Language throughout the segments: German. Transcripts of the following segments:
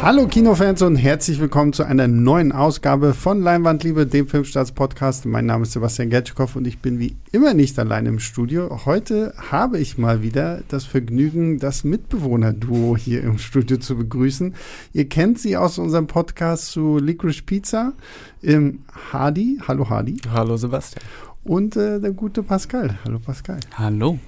Hallo Kinofans und herzlich willkommen zu einer neuen Ausgabe von Leinwandliebe, dem Filmstarts-Podcast. Mein Name ist Sebastian Gertschikow und ich bin wie immer nicht allein im Studio. Heute habe ich mal wieder das Vergnügen, das Mitbewohner-Duo hier im Studio zu begrüßen. Ihr kennt sie aus unserem Podcast zu Licorice Pizza. Ähm, Hardy, hallo Hardy. Hallo Sebastian. Und äh, der gute Pascal. Hallo Pascal. Hallo.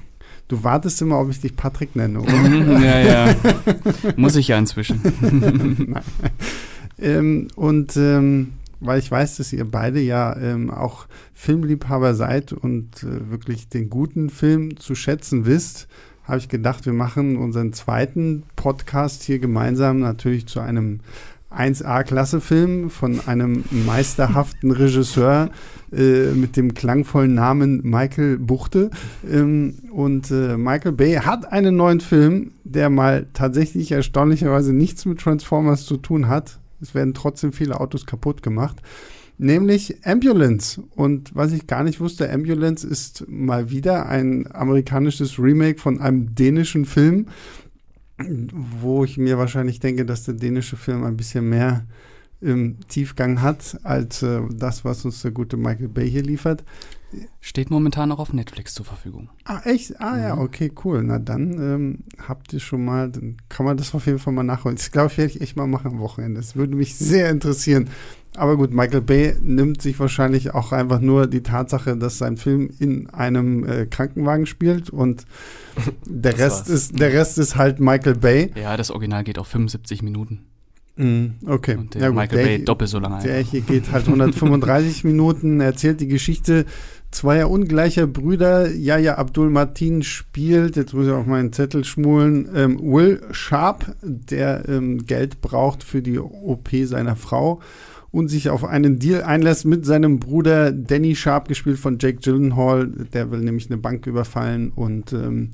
Du wartest immer, ob ich dich Patrick nenne, oder? Mhm, ja, ja. Muss ich ja inzwischen. ähm, und ähm, weil ich weiß, dass ihr beide ja ähm, auch Filmliebhaber seid und äh, wirklich den guten Film zu schätzen wisst, habe ich gedacht, wir machen unseren zweiten Podcast hier gemeinsam natürlich zu einem 1A-Klasse-Film von einem meisterhaften Regisseur äh, mit dem klangvollen Namen Michael Buchte. Ähm, und äh, Michael Bay hat einen neuen Film, der mal tatsächlich erstaunlicherweise nichts mit Transformers zu tun hat. Es werden trotzdem viele Autos kaputt gemacht. Nämlich Ambulance. Und was ich gar nicht wusste, Ambulance ist mal wieder ein amerikanisches Remake von einem dänischen Film wo ich mir wahrscheinlich denke, dass der dänische Film ein bisschen mehr im Tiefgang hat als äh, das, was uns der gute Michael Bay hier liefert. Steht momentan auch auf Netflix zur Verfügung. Ah, echt? Ah, ja, okay, cool. Na dann ähm, habt ihr schon mal, dann kann man das auf jeden Fall mal nachholen. Ich glaube, ich werde ich echt mal machen am Wochenende. Das würde mich sehr interessieren. Aber gut, Michael Bay nimmt sich wahrscheinlich auch einfach nur die Tatsache, dass sein Film in einem äh, Krankenwagen spielt und der Rest ist der Rest ist halt Michael Bay. Ja, das Original geht auf 75 Minuten. Mm, okay. Und der ja, gut, Michael der, Bay doppelt so lange. Der hier geht halt 135 Minuten, erzählt die Geschichte zweier ungleicher Brüder. Yahya Abdul Martin spielt, jetzt muss ich auf meinen Zettel schmulen, ähm, Will Sharp, der ähm, Geld braucht für die OP seiner Frau und sich auf einen Deal einlässt mit seinem Bruder Danny Sharp, gespielt von Jake Gyllenhaal. Der will nämlich eine Bank überfallen und ähm,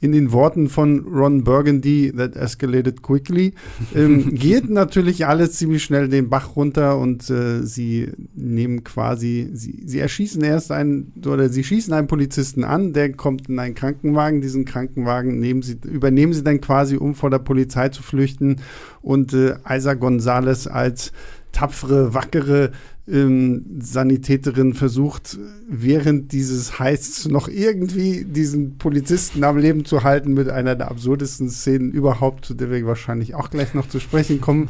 in den Worten von Ron Burgundy, that escalated quickly, ähm, geht natürlich alles ziemlich schnell den Bach runter und äh, sie nehmen quasi, sie, sie erschießen erst einen, oder sie schießen einen Polizisten an, der kommt in einen Krankenwagen, diesen Krankenwagen nehmen sie, übernehmen sie dann quasi, um vor der Polizei zu flüchten und äh, Isa Gonzalez als tapfere, wackere ähm, Sanitäterin versucht, während dieses Heists noch irgendwie diesen Polizisten am Leben zu halten mit einer der absurdesten Szenen überhaupt, zu der wir wahrscheinlich auch gleich noch zu sprechen kommen.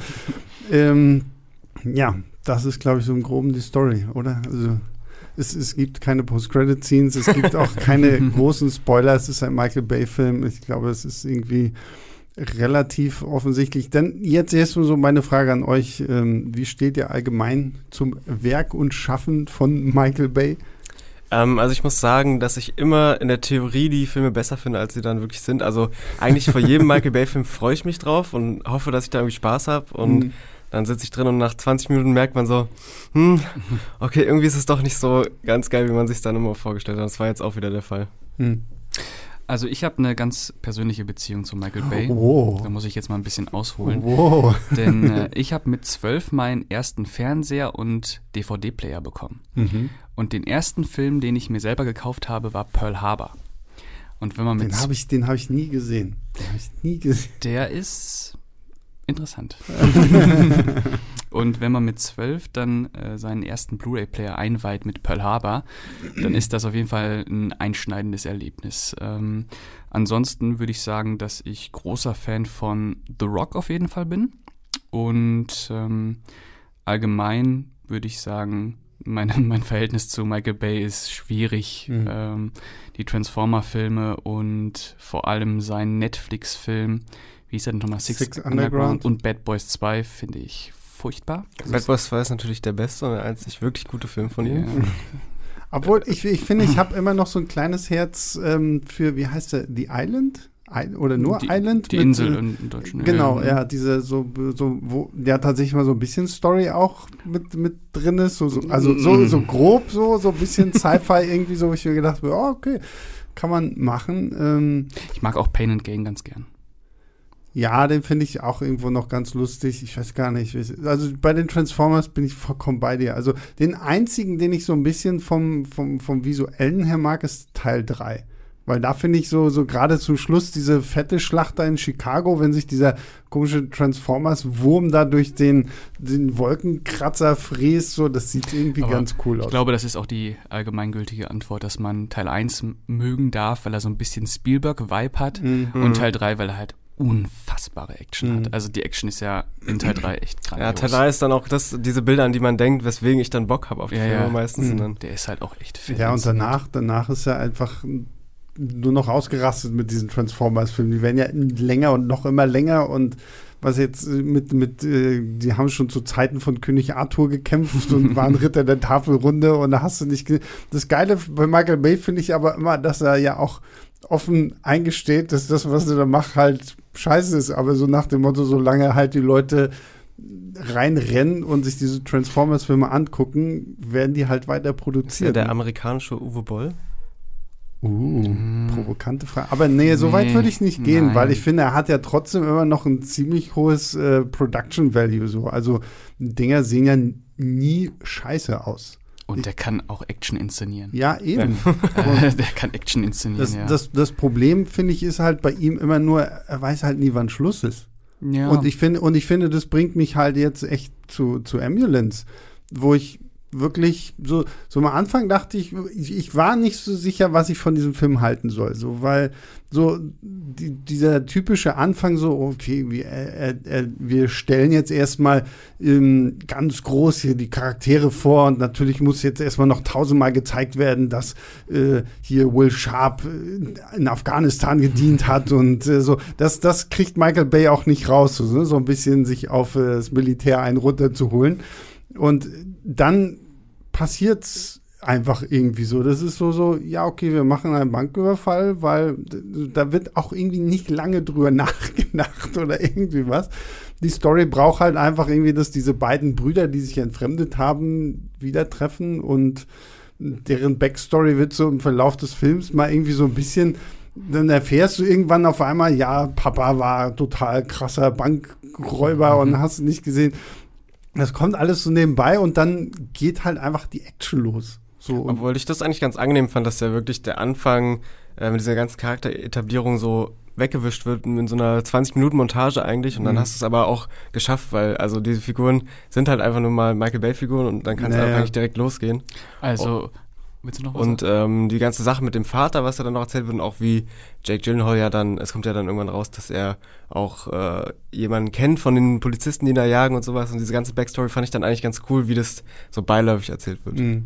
ähm, ja, das ist, glaube ich, so im Groben die Story, oder? Also es, es gibt keine Post-Credit-Scenes, es gibt auch keine großen Spoiler. Es ist ein Michael Bay-Film. Ich glaube, es ist irgendwie relativ offensichtlich. Denn jetzt erst so meine Frage an euch. Ähm, wie steht ihr allgemein zum Werk und Schaffen von Michael Bay? Ähm, also ich muss sagen, dass ich immer in der Theorie die Filme besser finde, als sie dann wirklich sind. Also eigentlich vor jedem Michael Bay-Film freue ich mich drauf und hoffe, dass ich da irgendwie Spaß habe. Und mhm. dann sitze ich drin und nach 20 Minuten merkt man so, hm, okay, irgendwie ist es doch nicht so ganz geil, wie man sich dann immer vorgestellt hat. Das war jetzt auch wieder der Fall. Mhm. Also ich habe eine ganz persönliche Beziehung zu Michael Bay. Wow. Da muss ich jetzt mal ein bisschen ausholen. Wow. Denn äh, ich habe mit zwölf meinen ersten Fernseher und DVD-Player bekommen. Mhm. Und den ersten Film, den ich mir selber gekauft habe, war Pearl Harbor. Und wenn man mit den habe ich, den habe ich nie gesehen. Den habe ich nie gesehen. Der ist interessant. Und wenn man mit zwölf dann äh, seinen ersten Blu-ray-Player einweiht mit Pearl Harbor, dann ist das auf jeden Fall ein einschneidendes Erlebnis. Ähm, ansonsten würde ich sagen, dass ich großer Fan von The Rock auf jeden Fall bin. Und ähm, allgemein würde ich sagen, mein, mein Verhältnis zu Michael Bay ist schwierig. Mhm. Ähm, die Transformer-Filme und vor allem sein Netflix-Film, wie hieß er denn nochmal? Six, Six Underground. Underground und Bad Boys 2 finde ich furchtbar. Bad Boys 2 ist natürlich der beste und der einzig wirklich gute Film von ihm. Ja. Obwohl, ich, ich finde, ich habe immer noch so ein kleines Herz ähm, für, wie heißt der, The Island? I oder nur die, Island? Die mit, Insel im Deutschen. Genau, ja, diese so, so, wo ja tatsächlich mal so ein bisschen Story auch mit, mit drin ist. So, so, also so, so grob, so, so ein bisschen Sci-Fi irgendwie so, wo ich mir gedacht habe, oh, okay, kann man machen. Ähm, ich mag auch Pain and Gain ganz gern. Ja, den finde ich auch irgendwo noch ganz lustig. Ich weiß gar nicht. Also bei den Transformers bin ich vollkommen bei dir. Also den einzigen, den ich so ein bisschen vom, vom, vom Visuellen her mag, ist Teil 3. Weil da finde ich so, so gerade zum Schluss diese fette Schlacht da in Chicago, wenn sich dieser komische Transformers-Wurm da durch den, den Wolkenkratzer fräst, so, das sieht irgendwie Aber ganz cool aus. Ich glaube, das ist auch die allgemeingültige Antwort, dass man Teil 1 mögen darf, weil er so ein bisschen Spielberg-Vibe hat Mhm. und Teil 3, weil er halt unfassbare Action Mhm. hat. Also die Action ist ja in Teil 3 echt Ja, grandios. Teil 3 ist dann auch das, diese Bilder, an die man denkt, weswegen ich dann Bock habe auf die Ja, Filme ja. meistens. Mhm. Dann, Der ist halt auch echt fett. Ja, und danach, danach ist er einfach nur noch ausgerastet mit diesen Transformers-Filmen. Die werden ja länger und noch immer länger und was jetzt mit, mit, äh, die haben schon zu Zeiten von König Arthur gekämpft und waren Ritter der Tafelrunde und da hast du nicht. Das Geile bei Michael Bay finde ich aber immer, dass er ja auch offen eingesteht, dass das, was er da macht, halt scheiße ist. Aber so nach dem Motto, solange halt die Leute reinrennen und sich diese Transformers-Filme angucken, werden die halt weiter ist ja produziert. der amerikanische Uwe Boll. Uh, provokante Frage. Aber nee, so weit Nee, würde ich nicht gehen, nein. weil ich finde, er hat ja trotzdem immer noch ein ziemlich hohes äh, Production Value. So. Also Dinger sehen ja nie scheiße aus. Und der kann auch Action inszenieren. Ja, eben. Äh, der kann Action inszenieren, Das, ja. das, das Problem, finde ich, ist halt bei ihm immer nur, er weiß halt nie, wann Schluss ist. ja. Und ich finde, und ich finde, das bringt mich halt jetzt echt zu, zu Ambulance, wo ich wirklich so, so am Anfang dachte ich, ich, ich war nicht so sicher, was ich von diesem Film halten soll. So, weil so die, dieser typische Anfang, so, okay, wir, äh, äh, wir stellen jetzt erstmal ähm, ganz groß hier die Charaktere vor und natürlich muss jetzt erstmal noch tausendmal gezeigt werden, dass äh, hier Will Sharp äh, in Afghanistan gedient hat und äh, so. Das, das kriegt Michael Bay auch nicht raus, so, so ein bisschen sich auf äh, das Militär einen runterzuholen. Und dann passiert's einfach irgendwie so. Das ist so, so, ja, okay, wir machen einen Banküberfall, weil da wird auch irgendwie nicht lange drüber nachgedacht oder irgendwie was. Die Story braucht halt einfach irgendwie, dass diese beiden Brüder, die sich entfremdet haben, wieder treffen und deren Backstory wird so im Verlauf des Films mal irgendwie so ein bisschen, dann erfährst du irgendwann auf einmal, ja, Papa war total krasser Bankräuber und hast nicht gesehen. Das kommt alles so nebenbei und dann geht halt einfach die Action los. So, Obwohl ich das eigentlich ganz angenehm fand, dass ja wirklich der Anfang äh, mit dieser ganzen Charakteretablierung so weggewischt wird in so einer 20-Minuten-Montage eigentlich und dann Mhm. hast du es aber auch geschafft, weil also diese Figuren sind halt einfach nur mal Michael Bay-Figuren und dann kann es Naja. einfach nicht direkt losgehen. also, was Und ähm, die ganze Sache mit dem Vater, was er dann noch erzählt wird und auch wie Jake Gyllenhaal ja dann, es kommt ja dann irgendwann raus, dass er auch äh, jemanden kennt von den Polizisten, die ihn da jagen und sowas und diese ganze Backstory fand ich dann eigentlich ganz cool, wie das so beiläufig erzählt wird. mh.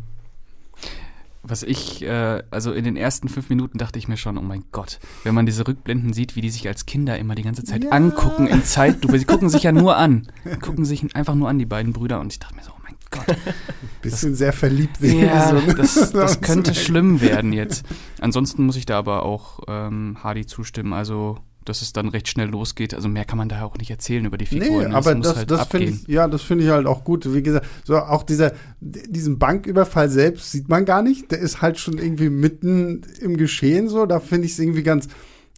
Was ich, äh, also in den ersten fünf Minuten dachte ich mir schon, oh mein Gott, wenn man diese Rückblenden sieht, wie die sich als Kinder immer die ganze Zeit Ja. angucken in Zeitlupe. Sie gucken sich ja nur an. Gucken sich einfach nur an, die beiden Brüder. Und ich dachte mir so, oh Gott. bisschen sehr verliebt. Ja, so, das, das könnte schlimm werden jetzt. Ansonsten muss ich da aber auch ähm, Hardy zustimmen. Also, dass es dann recht schnell losgeht. Also mehr kann man da auch nicht erzählen über die Figuren. Nee, aber muss das, halt das finde ich, ja, das finde ich halt auch gut. Wie gesagt, so auch dieser, diesen Banküberfall selbst sieht man gar nicht. Der ist halt schon irgendwie mitten im Geschehen so. Da finde ich es irgendwie ganz,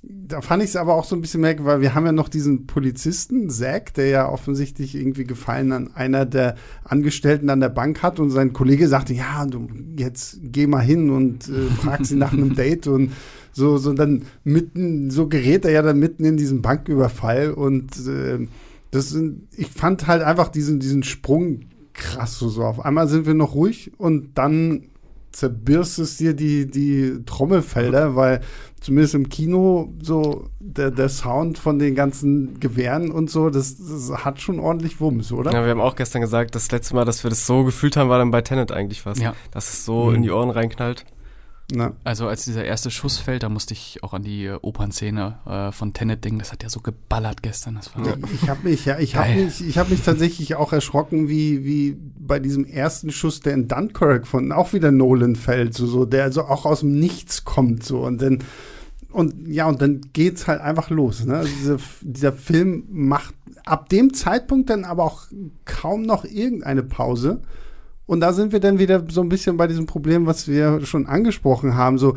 da fand ich es aber auch so ein bisschen merkwürdig, weil wir haben ja noch diesen Polizisten, Zack, der ja offensichtlich irgendwie Gefallen an einer der Angestellten an der Bank hat und sein Kollege sagte, ja, du jetzt geh mal hin und äh, frag sie nach einem Date und so, so dann mitten, so gerät er ja dann mitten in diesen Banküberfall und äh, das sind, ich fand halt einfach diesen, diesen Sprung krass so, so. Auf einmal sind wir noch ruhig und dann zerbirst es dir die, die Trommelfelder, weil zumindest im Kino so der, der Sound von den ganzen Gewehren und so, das, das hat schon ordentlich Wumms, oder? Ja, wir haben auch gestern gesagt, das letzte Mal, dass wir das so gefühlt haben, war dann bei Tenet eigentlich fast. Ja. Dass es so Mhm. in die Ohren reinknallt. Na, Also als dieser erste Schuss fällt, da musste ich auch an die Opernszene äh, von Tenet denken. Das hat ja so geballert gestern. Das war Ich habe mich, ja, ich habe mich, ich habe mich tatsächlich auch erschrocken, wie, wie bei diesem ersten Schuss, der in Dunkirk von auch wieder Nolan fällt, so, so, der also auch aus dem Nichts kommt, so und dann und ja und dann geht's halt einfach los. Ne? Also diese, dieser Film macht ab dem Zeitpunkt dann aber auch kaum noch irgendeine Pause. Und da sind wir dann wieder so ein bisschen bei diesem Problem, was wir schon angesprochen haben. So,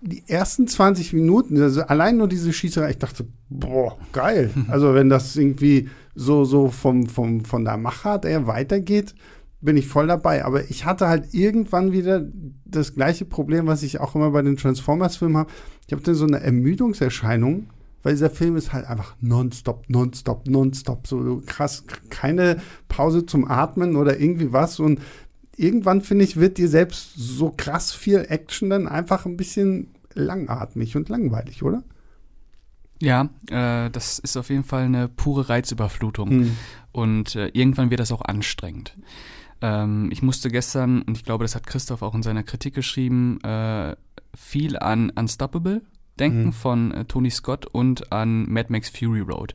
die ersten 20 Minuten, also allein nur diese Schießerei, ich dachte, boah, geil. Also wenn das irgendwie so, so vom, vom, von der Machart eher weitergeht, bin ich voll dabei. Aber ich hatte halt irgendwann wieder das gleiche Problem, was ich auch immer bei den Transformers-Filmen habe. Ich habe dann so eine Ermüdungserscheinung, weil dieser Film ist halt einfach nonstop, nonstop, nonstop. So krass, keine Pause zum Atmen oder irgendwie was. Und irgendwann, finde ich, wird dir selbst so krass viel Action dann einfach ein bisschen langatmig und langweilig, oder? Ja, äh, das ist auf jeden Fall eine pure Reizüberflutung. Hm. Und äh, irgendwann wird das auch anstrengend. Ähm, ich musste gestern, und ich glaube, das hat Christoph auch in seiner Kritik geschrieben, äh, viel an Unstoppable denken hm. von äh, Tony Scott und an Mad Max Fury Road.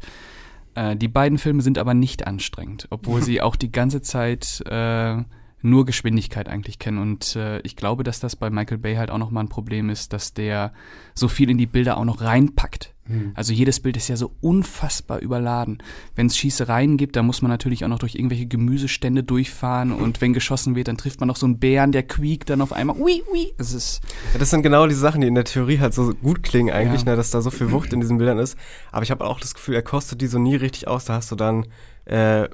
Äh, die beiden Filme sind aber nicht anstrengend, obwohl sie auch die ganze Zeit äh, nur Geschwindigkeit eigentlich kennen. Und äh, ich glaube, dass das bei Michael Bay halt auch nochmal ein Problem ist, dass der so viel in die Bilder auch noch reinpackt. Mhm. Also jedes Bild ist ja so unfassbar überladen. Wenn es Schießereien gibt, dann muss man natürlich auch noch durch irgendwelche Gemüsestände durchfahren und wenn geschossen wird, dann trifft man noch so einen Bären, der quiekt dann auf einmal. Ui, ui. Das, ist ja, das sind genau die Sachen, die in der Theorie halt so gut klingen eigentlich, ja. ne, dass da so viel Wucht in diesen Bildern ist. Aber ich habe auch das Gefühl, er kostet die so nie richtig aus. Da hast du dann äh,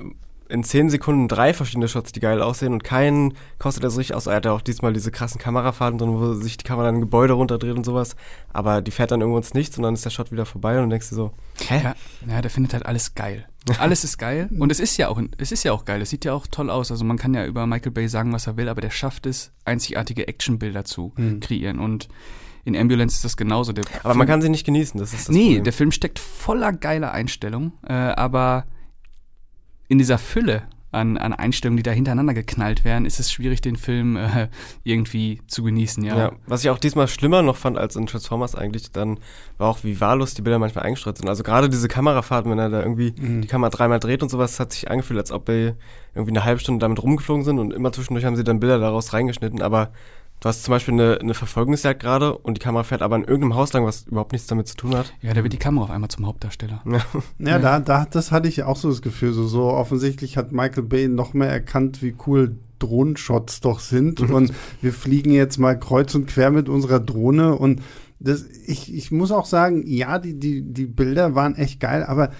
in 10 Sekunden drei verschiedene Shots, die geil aussehen und keinen kostet er so richtig aus. Er hat ja auch diesmal diese krassen Kamerafahrten drin, wo sich die Kamera dann ein Gebäude runterdreht und sowas. Aber die fährt dann irgendwo ins Nichts und dann ist der Shot wieder vorbei und du denkst dir so, hä? Ja, ja der findet halt alles geil. Alles ist geil und es ist ja auch, es ist ja auch geil. Es sieht ja auch toll aus. Also man kann ja über Michael Bay sagen, was er will, aber der schafft es, einzigartige Actionbilder zu mhm. kreieren und in Ambulance ist das genauso. Der aber Film, man kann sie nicht genießen, das ist das Nee, Problem. der Film steckt voller geiler Einstellungen, äh, aber in dieser Fülle an, an Einstellungen, die da hintereinander geknallt werden, ist es schwierig, den Film äh, irgendwie zu genießen, ja. ja. Was ich auch diesmal schlimmer noch fand als in Transformers eigentlich, dann war auch, wie wahllos die Bilder manchmal eingestreut sind. Also gerade diese Kamerafahrten, wenn er da irgendwie mhm. die Kamera dreimal dreht und sowas, hat sich angefühlt, als ob wir irgendwie eine halbe Stunde damit rumgeflogen sind und immer zwischendurch haben sie dann Bilder daraus reingeschnitten, aber Du hast zum Beispiel eine, eine Verfolgungsjagd gerade und die Kamera fährt aber in irgendeinem Haus lang, was überhaupt nichts damit zu tun hat. Ja, da wird die Kamera auf einmal zum Hauptdarsteller. Ja, ja da, da, das hatte ich auch so das Gefühl. So, so offensichtlich hat Michael Bay noch mehr erkannt, wie cool Drohnenshots doch sind. Mhm. Und wir fliegen jetzt mal kreuz und quer mit unserer Drohne. Und das, ich, ich muss auch sagen, ja, die, die, die Bilder waren echt geil, aber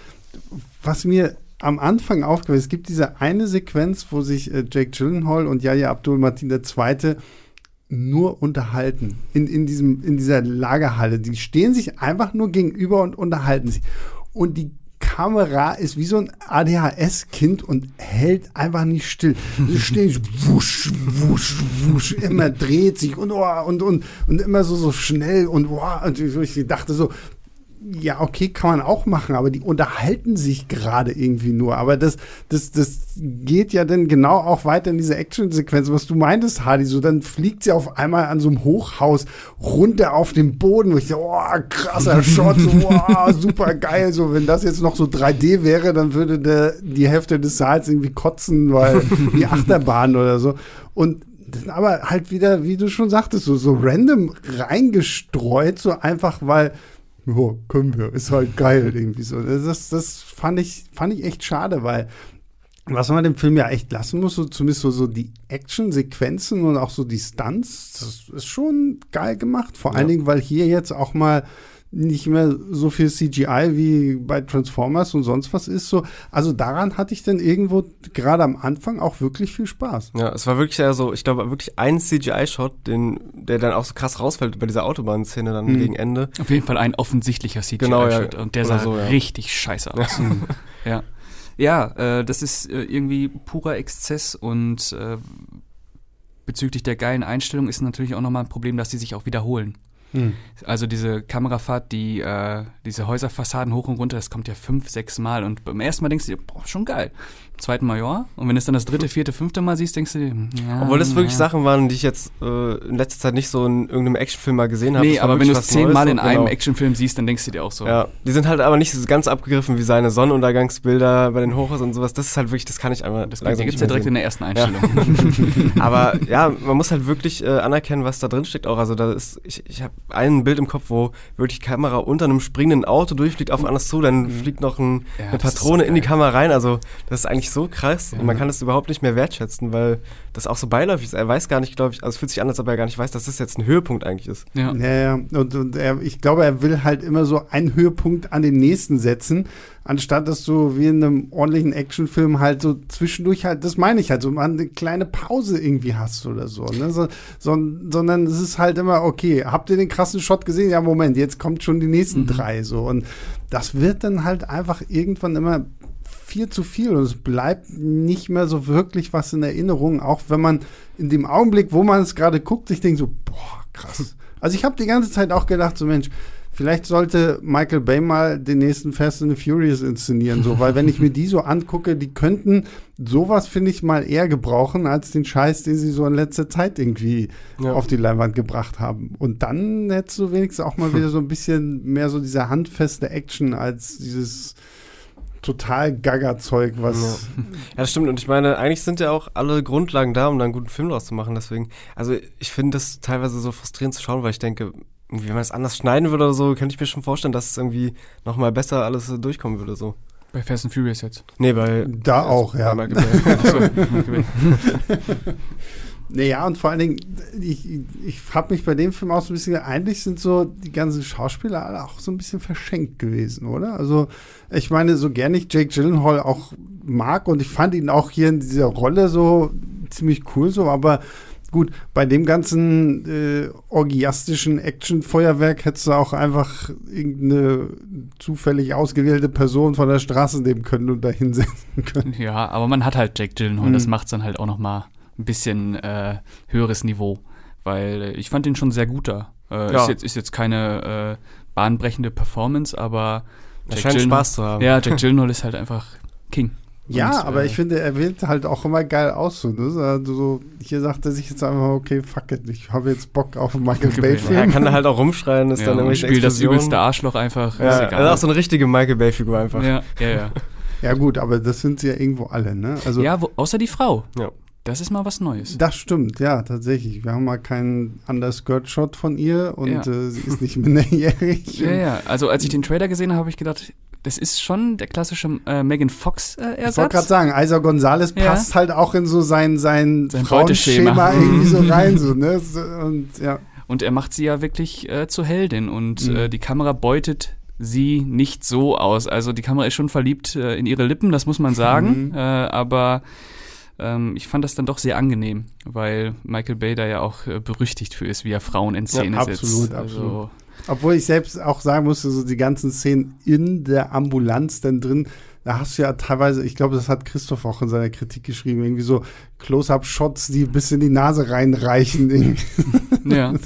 was mir am Anfang aufgefallen ist, es gibt diese eine Sequenz, wo sich äh, Jake Gyllenhaal und Yahya Abdul Martin II nur unterhalten in, in, diesem, in dieser Lagerhalle. Die stehen sich einfach nur gegenüber und unterhalten sich. Und die Kamera ist wie so ein ADHS-Kind und hält einfach nicht still. Sie stehen wusch, wusch, wusch, immer dreht sich und, oh, und, und, und immer so, so schnell und, oh, und ich dachte so, ja, okay, kann man auch machen, aber die unterhalten sich gerade irgendwie nur. Aber das, das, das geht ja dann genau auch weiter in diese Action-Sequenz, was du meintest, Hardy. So, dann fliegt sie auf einmal an so einem Hochhaus runter auf den Boden, wo ich so, oh, krasser Shot, so, oh, super geil. So, wenn das jetzt noch so 3D wäre, dann würde der, die Hälfte des Saals irgendwie kotzen, weil die Achterbahn oder so. Und aber halt wieder, wie du schon sagtest, so, so random reingestreut, so einfach, weil ja, können wir, ist halt geil irgendwie so. Das, das fand ich, fand ich echt schade, weil was man dem Film ja echt lassen muss, so zumindest so, so die Action-Sequenzen und auch so die Stunts, das ist schon geil gemacht. Vor ja. allen Dingen, weil hier jetzt auch mal nicht mehr so viel CGI wie bei Transformers und sonst was ist. So, also daran hatte ich dann irgendwo gerade am Anfang auch wirklich viel Spaß. Ja, es war wirklich ja so, ich glaube wirklich ein CGI-Shot, der dann auch so krass rausfällt bei dieser Autobahnszene dann mhm. gegen Ende. Auf jeden Fall ein offensichtlicher CGI-Shot genau, ja. und der sah so, ja. richtig scheiße aus. ja. Ja, äh, das ist äh, irgendwie purer Exzess und äh, bezüglich der geilen Einstellung ist natürlich auch nochmal ein Problem, dass sie sich auch wiederholen. Hm. Also diese Kamerafahrt, die äh, diese Häuserfassaden hoch und runter, das kommt ja fünf, sechs Mal. Und beim ersten Mal denkst du dir, boah, schon geil. Beim zweiten Mal ja. Und wenn du es dann das dritte, vierte, fünfte Mal siehst, denkst du dir, ja. Obwohl das wirklich ja. Sachen waren, die ich jetzt äh, in letzter Zeit nicht so in irgendeinem Actionfilm mal gesehen habe. Nee, aber wenn du es zehnmal in einem genau. Actionfilm siehst, dann denkst du dir auch so. Ja, die sind halt aber nicht so ganz abgegriffen wie seine Sonnenuntergangsbilder bei den Hochhäusern und sowas. Das ist halt wirklich, das kann ich einmal. Das gibt es ja direkt in der ersten Einstellung. Ja. aber ja, man muss halt wirklich äh, anerkennen, was da drin steckt auch. Also da ist, ich, ich habe ein Bild im Kopf, wo wirklich die Kamera unter einem springenden Auto durchfliegt auf anders zu, dann mhm. fliegt noch ein, ja, eine Patrone so in die Kamera rein. Also das ist eigentlich so krass ja. und man kann es überhaupt nicht mehr wertschätzen, weil das auch so beiläufig ist. Er weiß gar nicht, glaube ich, also es fühlt sich an, als ob er gar nicht weiß, dass das jetzt ein Höhepunkt eigentlich ist. Ja, ja, ja. Und, und er, ich glaube, er will halt immer so einen Höhepunkt an den nächsten setzen. Anstatt dass du wie in einem ordentlichen Actionfilm halt so zwischendurch halt, das meine ich halt, so mal eine kleine Pause irgendwie hast oder so, ne? So, so, sondern es ist halt immer, okay, habt ihr den krassen Shot gesehen? Ja, Moment, jetzt kommt schon die nächsten mhm. drei so. Und das wird dann halt einfach irgendwann immer viel zu viel und es bleibt nicht mehr so wirklich was in Erinnerung, auch wenn man in dem Augenblick, wo man es gerade guckt, sich denkt so, boah, krass. Also ich habe die ganze Zeit auch gedacht, so Mensch, vielleicht sollte Michael Bay mal den nächsten Fast and the Furious inszenieren, so, weil wenn ich mir die so angucke, die könnten sowas, finde ich, mal eher gebrauchen, als den Scheiß, den sie so in letzter Zeit irgendwie ja. auf die Leinwand gebracht haben. Und dann hättest du wenigstens auch mal wieder so ein bisschen mehr so diese handfeste Action als dieses total Gaga-Zeug, was. Ja. ja, das stimmt. Und ich meine, eigentlich sind ja auch alle Grundlagen da, um da einen guten Film draus zu machen. Deswegen, also ich finde das teilweise so frustrierend zu schauen, weil ich denke, wenn man es anders schneiden würde oder so, könnte ich mir schon vorstellen, dass es irgendwie nochmal besser alles durchkommen würde. so. Bei Fast and Furious jetzt? Nee, bei. Da auch, ja. Bei Naja, und vor allen Dingen, ich, ich habe mich bei dem Film auch so ein bisschen, eigentlich sind so die ganzen Schauspieler alle auch so ein bisschen verschenkt gewesen, oder? Also, ich meine, so gern ich Jake Gyllenhaal auch mag und ich fand ihn auch hier in dieser Rolle so ziemlich cool, so, aber gut, bei dem ganzen äh, orgiastischen Action-Feuerwerk hättest du auch einfach irgendeine zufällig ausgewählte Person von der Straße nehmen können und da hinsetzen können. Ja, aber man hat halt Jake Gyllenhaal, mhm. das macht es dann halt auch noch mal ein bisschen äh, höheres Niveau, weil ich fand ihn schon sehr guter. Äh, ja. ist, jetzt, ist jetzt keine äh, bahnbrechende Performance, aber er scheint Spaß zu haben. Ja, Jack Gyllenhaal ist halt einfach King. Ja, und, aber äh, ich finde, er wählt halt auch immer geil aus. So, ne? also so, hier sagt er sich jetzt einfach, okay, fuck it, ich habe jetzt Bock auf einen Michael Bay-Film. Er kann da halt auch rumschreien, ist ja, dann irgendwie spielt das übelste Arschloch einfach. Ja, ist egal. Er ist auch so eine richtige Michael Bay-Figur einfach. Ja, ja, ja. ja, gut, aber das sind sie ja irgendwo alle, ne? Also, ja, wo, außer die Frau. Ja. Das ist mal was Neues. Das stimmt, ja, tatsächlich. Wir haben mal keinen Underskirt-Shot von ihr und ja. äh, sie ist nicht minderjährig. ja, ja. Also als ich den Trailer gesehen habe, habe ich gedacht, das ist schon der klassische äh, Megan Fox-Ersatz. Äh, ich wollte gerade sagen, Isa Gonzalez ja. passt halt auch in so sein, sein, sein Frauenschema irgendwie so rein. So, ne? und, ja. und er macht sie ja wirklich äh, zur Heldin und mhm. äh, die Kamera beutet sie nicht so aus. Also die Kamera ist schon verliebt äh, in ihre Lippen, das muss man sagen. Mhm. Äh, aber ähm, ich fand das dann doch sehr angenehm, weil Michael Bay da ja auch äh, berüchtigt für ist, wie er Frauen in Szene ja, absolut, setzt. Absolut, also, Obwohl ich selbst auch sagen musste, so die ganzen Szenen in der Ambulanz dann drin, da hast du ja teilweise, ich glaube, das hat Christoph auch in seiner Kritik geschrieben, irgendwie so Close-Up-Shots, die bis in die Nase reinreichen. ja.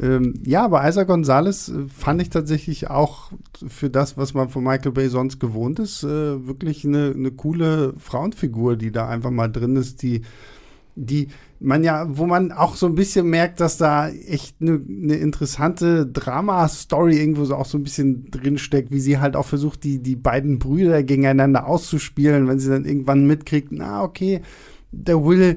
Ähm, ja, aber Isaac Gonzalez äh, fand ich tatsächlich auch für das, was man von Michael Bay sonst gewohnt ist, äh, wirklich eine, eine coole Frauenfigur, die da einfach mal drin ist, die, die man ja, wo man auch so ein bisschen merkt, dass da echt eine, eine interessante Drama-Story irgendwo so auch so ein bisschen drinsteckt, wie sie halt auch versucht, die, die beiden Brüder gegeneinander auszuspielen, wenn sie dann irgendwann mitkriegt, na, okay, der Will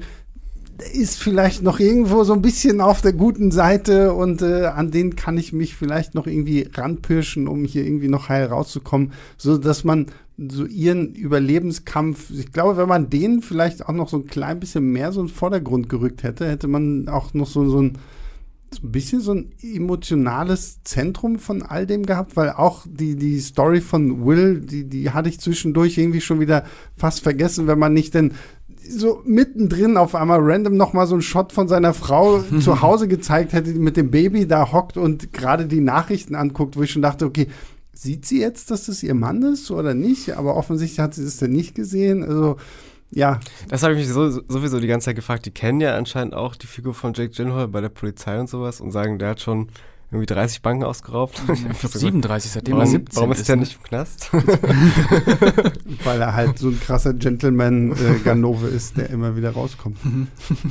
ist vielleicht noch irgendwo so ein bisschen auf der guten Seite und äh, an den kann ich mich vielleicht noch irgendwie ranpirschen, um hier irgendwie noch heil rauszukommen, so dass man so ihren Überlebenskampf, ich glaube, wenn man den vielleicht auch noch so ein klein bisschen mehr so in den Vordergrund gerückt hätte, hätte man auch noch so, so ein so ein bisschen so ein emotionales Zentrum von all dem gehabt, weil auch die, die Story von Will, die, die hatte ich zwischendurch irgendwie schon wieder fast vergessen, wenn man nicht denn so mittendrin auf einmal random nochmal so ein Shot von seiner Frau zu Hause gezeigt hätte, die mit dem Baby da hockt und gerade die Nachrichten anguckt, wo ich schon dachte, okay, sieht sie jetzt, dass das ihr Mann ist oder nicht? Aber offensichtlich hat sie das dann nicht gesehen. Also, ja. Das habe ich mich so, sowieso die ganze Zeit gefragt. Die kennen ja anscheinend auch die Figur von Jake Gyllenhaal bei der Polizei und sowas und sagen, der hat schon irgendwie 30 Banken ausgeraubt. Ja, ich glaube 37, seitdem warum, er 17 Warum ist, ist der ne? nicht im Knast? Weil er halt so ein krasser Gentleman äh, Ganove ist, der immer wieder rauskommt. Mhm.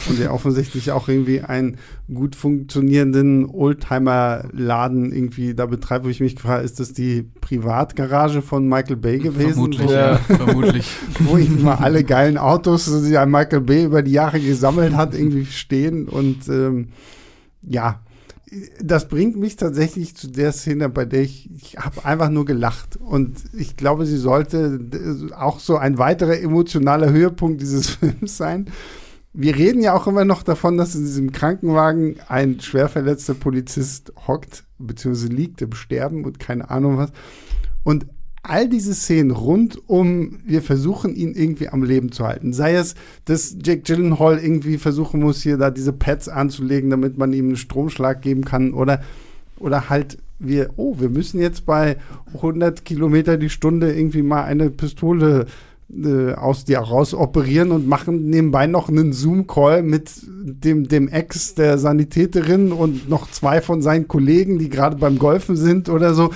Und der offensichtlich auch irgendwie einen gut funktionierenden Oldtimer-Laden irgendwie da betreibt, wo ich mich gefragt ist das die Privatgarage von Michael Bay gewesen? Vermutlich, wo, ja, vermutlich. Wo irgendwie mal alle geilen Autos, die Michael Bay über die Jahre gesammelt hat, irgendwie stehen und ähm, ja, das bringt mich tatsächlich zu der Szene, bei der ich, ich habe einfach nur gelacht. Und ich glaube, sie sollte auch so ein weiterer emotionaler Höhepunkt dieses Films sein. Wir reden ja auch immer noch davon, dass in diesem Krankenwagen ein schwer verletzter Polizist hockt, beziehungsweise liegt im Sterben und keine Ahnung was. Und all diese Szenen rund um, wir versuchen ihn irgendwie am Leben zu halten. Sei es, dass Jake Gyllenhaal irgendwie versuchen muss, hier da diese Pads anzulegen, damit man ihm einen Stromschlag geben kann oder, oder halt wir, oh, wir müssen jetzt bei 100 Kilometer die Stunde irgendwie mal eine Pistole äh, aus dir raus operieren und machen nebenbei noch einen Zoom-Call mit dem, dem Ex der Sanitäterin und noch zwei von seinen Kollegen, die gerade beim Golfen sind oder so.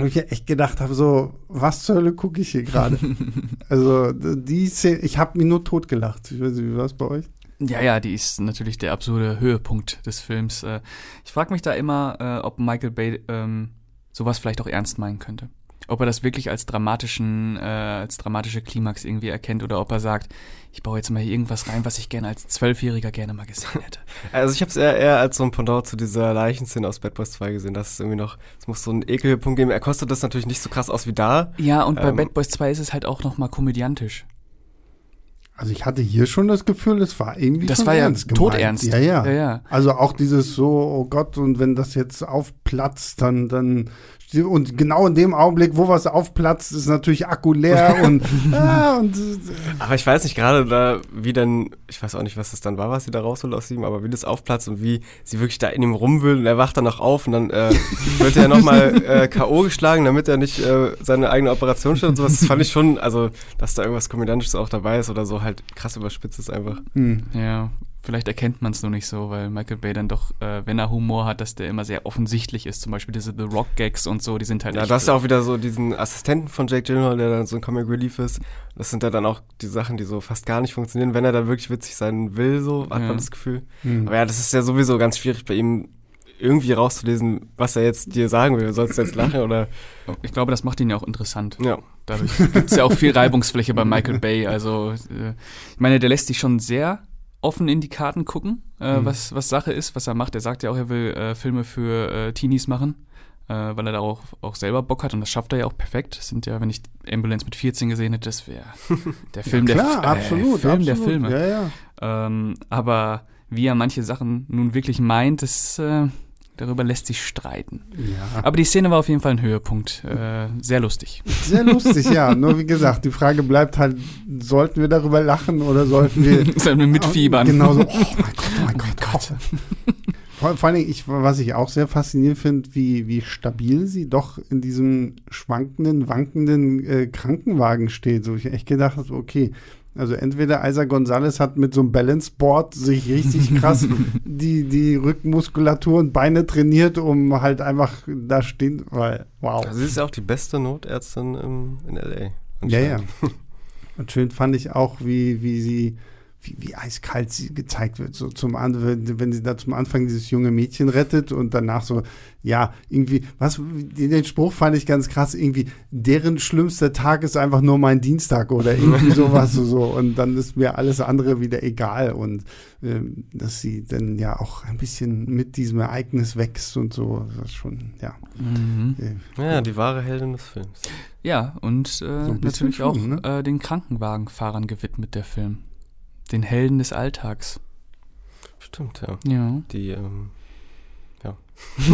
Wo ich echt gedacht habe, so, was zur Hölle gucke ich hier gerade? also, die Szene, ich habe mich nur totgelacht. Ich weiß nicht, wie war es bei euch? Ja, ja, die ist natürlich der absurde Höhepunkt des Films. Äh, ich frage mich da immer, äh, ob Michael Bay ähm, sowas vielleicht auch ernst meinen könnte. Ob er das wirklich als dramatischen, äh, als dramatische Klimax irgendwie erkennt oder ob er sagt, ich baue jetzt mal hier irgendwas rein, was ich gerne als Zwölfjähriger gerne mal gesehen hätte. Also ich habe es eher, eher als so ein Pendant zu dieser Leichenszene aus Bad Boys 2 gesehen. Das ist irgendwie noch, es muss so einen Ekelpunkt geben. Er kostet das natürlich nicht so krass aus wie da. Ja, und bei ähm, Bad Boys 2 ist es halt auch noch mal komödiantisch. Also ich hatte hier schon das Gefühl, es war irgendwie Das war ja ernst todernst. Ja, ja, ja, ja. Also auch dieses so, oh Gott, und wenn das jetzt aufplatzt, dann, dann und genau in dem Augenblick, wo was aufplatzt, ist natürlich Akku leer und, ah, und Aber ich weiß nicht gerade da, wie dann, ich weiß auch nicht, was das dann war, was sie da rausholt aus ihm, aber wie das aufplatzt und wie sie wirklich da in ihm rumwühlt und er wacht dann noch auf und dann äh, wird er nochmal äh, K.O. geschlagen, damit er nicht äh, seine eigene Operation stellt und sowas. Das fand ich schon, also, dass da irgendwas Komödiantisches auch dabei ist oder so, halt krass überspitzt ist einfach. Hm. Ja, Vielleicht erkennt man es nur nicht so, weil Michael Bay dann doch, äh, wenn er Humor hat, dass der immer sehr offensichtlich ist. Zum Beispiel diese The Rock Gags und so, die sind halt. Ja, das ist ja auch wieder so diesen Assistenten von Jake Gyllenhaal, der dann so ein Comic Relief ist. Das sind ja dann auch die Sachen, die so fast gar nicht funktionieren, wenn er dann wirklich witzig sein will, so hat ja. man das Gefühl. Mhm. Aber ja, das ist ja sowieso ganz schwierig bei ihm irgendwie rauszulesen, was er jetzt dir sagen will. Sollst du jetzt lachen oder? Ich glaube, das macht ihn ja auch interessant. Ja. Dadurch gibt es ja auch viel Reibungsfläche bei Michael Bay. Also, äh, ich meine, der lässt sich schon sehr offen in die Karten gucken, äh, mhm. was, was Sache ist, was er macht. Er sagt ja auch, er will äh, Filme für äh, Teenies machen, äh, weil er da auch, auch selber Bock hat und das schafft er ja auch perfekt. Das sind ja, wenn ich Ambulance mit 14 gesehen hätte, das wäre der Film ja, klar, der, absolut, Film absolut. der Filme. Ja, ja. Ähm, aber wie er manche Sachen nun wirklich meint, das äh, Darüber lässt sich streiten. Ja. Aber die Szene war auf jeden Fall ein Höhepunkt. Äh, sehr lustig. Sehr lustig, ja. Nur wie gesagt, die Frage bleibt halt, sollten wir darüber lachen oder sollten wir. sollten wir mitfiebern? Genau so, oh mein Gott, oh mein Gott, oh Gott. Vor, vor allen Dingen, ich, was ich auch sehr faszinierend finde, wie, wie stabil sie doch in diesem schwankenden, wankenden äh, Krankenwagen steht. So ich echt gedacht okay, also entweder Isa Gonzalez hat mit so einem Balance Board sich richtig krass die, die Rückenmuskulatur und Beine trainiert, um halt einfach da stehen, weil, wow. Also sie ist ja auch die beste Notärztin im, in L.A. Ja, ja. Und schön fand ich auch, wie, wie sie wie, wie eiskalt sie gezeigt wird. So zum wenn sie da zum Anfang dieses junge Mädchen rettet und danach so, ja, irgendwie, was, den Spruch fand ich ganz krass, irgendwie, deren schlimmster Tag ist einfach nur mein Dienstag oder irgendwie sowas so. Und dann ist mir alles andere wieder egal. Und ähm, dass sie dann ja auch ein bisschen mit diesem Ereignis wächst und so, das ist schon, ja. Mhm. Äh, ja, die wahre Heldin des Films. Ja, und äh, so natürlich schon, auch ne? äh, den Krankenwagenfahrern gewidmet, der Film den Helden des Alltags. Stimmt, ja. Ja. Die, ähm, ja.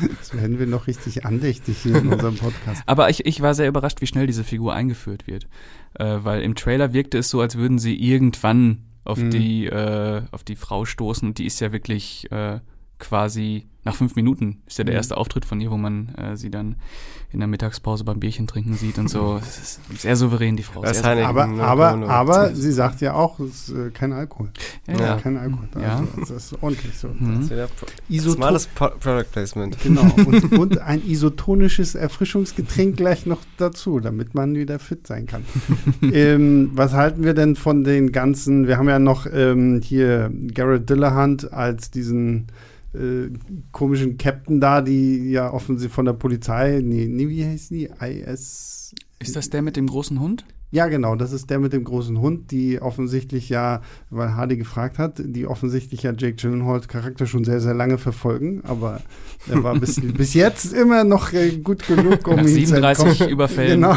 Jetzt werden wir noch richtig andächtig hier in unserem Podcast. Aber ich, ich war sehr überrascht, wie schnell diese Figur eingeführt wird. Äh, weil im Trailer wirkte es so, als würden sie irgendwann auf mhm. die äh, auf die Frau stoßen und die ist ja wirklich äh, quasi nach fünf Minuten ist ja der mhm. erste Auftritt von ihr, wo man äh, sie dann in der Mittagspause beim Bierchen trinken sieht und so. Es ist sehr souverän, die Frau. Das aber aber, aber sie sagt ja auch, es ist äh, kein Alkohol. Ja, ja. Kein Alkohol. Also, Das ist ordentlich so. Mhm. Das Product Placement. Genau. Und, und, ein isotonisches Erfrischungsgetränk gleich noch dazu, damit man wieder fit sein kann. ähm, was halten wir denn von den ganzen, wir haben ja noch ähm, hier Garrett Dillahunt als diesen äh, komischen Captain da, die ja offensichtlich von der Polizei, nee, nee wie heißt die? IS. Ist das der mit dem großen Hund? Ja, genau, das ist der mit dem großen Hund, die offensichtlich ja, weil Hardy gefragt hat, die offensichtlich ja Jake Gyllenhaals Charakter schon sehr, sehr lange verfolgen, aber er war bis, bis jetzt immer noch äh, gut genug, um Nach ihn 37 Überfällen. Genau.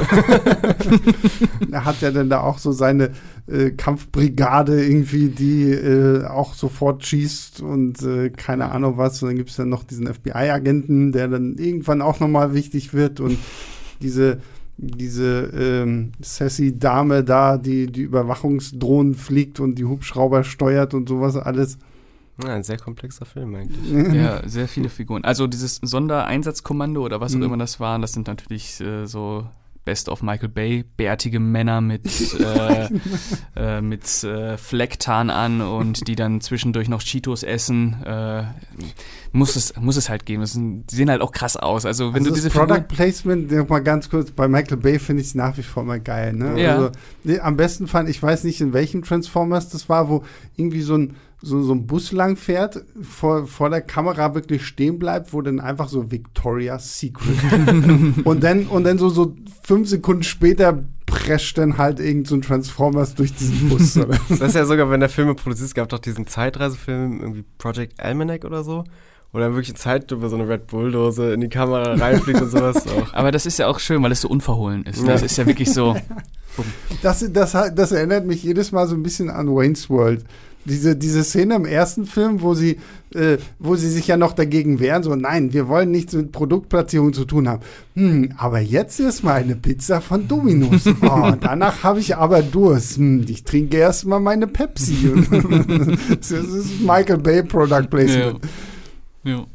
er hat ja dann da auch so seine äh, Kampfbrigade irgendwie, die äh, auch sofort schießt und äh, keine Ahnung was. Und dann gibt es dann noch diesen FBI-Agenten, der dann irgendwann auch nochmal wichtig wird und diese diese ähm, sassy Dame da, die die Überwachungsdrohnen fliegt und die Hubschrauber steuert und sowas alles. Ja, ein sehr komplexer Film eigentlich. Ja, sehr viele Figuren. Also dieses Sondereinsatzkommando oder was auch Mhm. immer das war, das sind natürlich äh, so Best of Michael Bay, bärtige Männer mit, äh, äh, mit äh, Flecktarn an und die dann zwischendurch noch Cheetos essen. Äh, muss, es, muss es halt geben. Das sind, die sehen halt auch krass aus. Also wenn also du diese Product Figuren- Placement, noch mal ganz kurz, bei Michael Bay finde ich es nach wie vor mal geil. Ne? Ja. Also, nee, am besten fand, ich weiß nicht, in welchem Transformers das war, wo irgendwie so ein, so, so ein Bus lang fährt, vor, vor der Kamera wirklich stehen bleibt, wo dann einfach so Victoria's Secret. und dann, und dann so, so fünf Sekunden später prescht dann halt irgend so ein Transformers durch diesen Bus. oder? Das ist ja sogar, wenn der Filme produziert, es gab doch diesen Zeitreisefilm, irgendwie Project Almanac oder so, wo dann wirklich Zeit über so eine Red Bull-Dose in die Kamera reinfliegt und sowas auch. Aber das ist ja auch schön, weil es so unverhohlen ist. Das Ja. ist ja wirklich so. Das, das, das erinnert mich jedes Mal so ein bisschen an Wayne's World. Diese, diese Szene im ersten Film, wo sie, äh, wo sie sich ja noch dagegen wehren, so, nein, wir wollen nichts mit Produktplatzierung zu tun haben. Hm, aber jetzt ist mal eine Pizza von Domino's. Oh, danach habe ich aber Durst. Hm, ich trinke erst mal meine Pepsi. das ist Michael Bay Product Placement. Ja. Ja.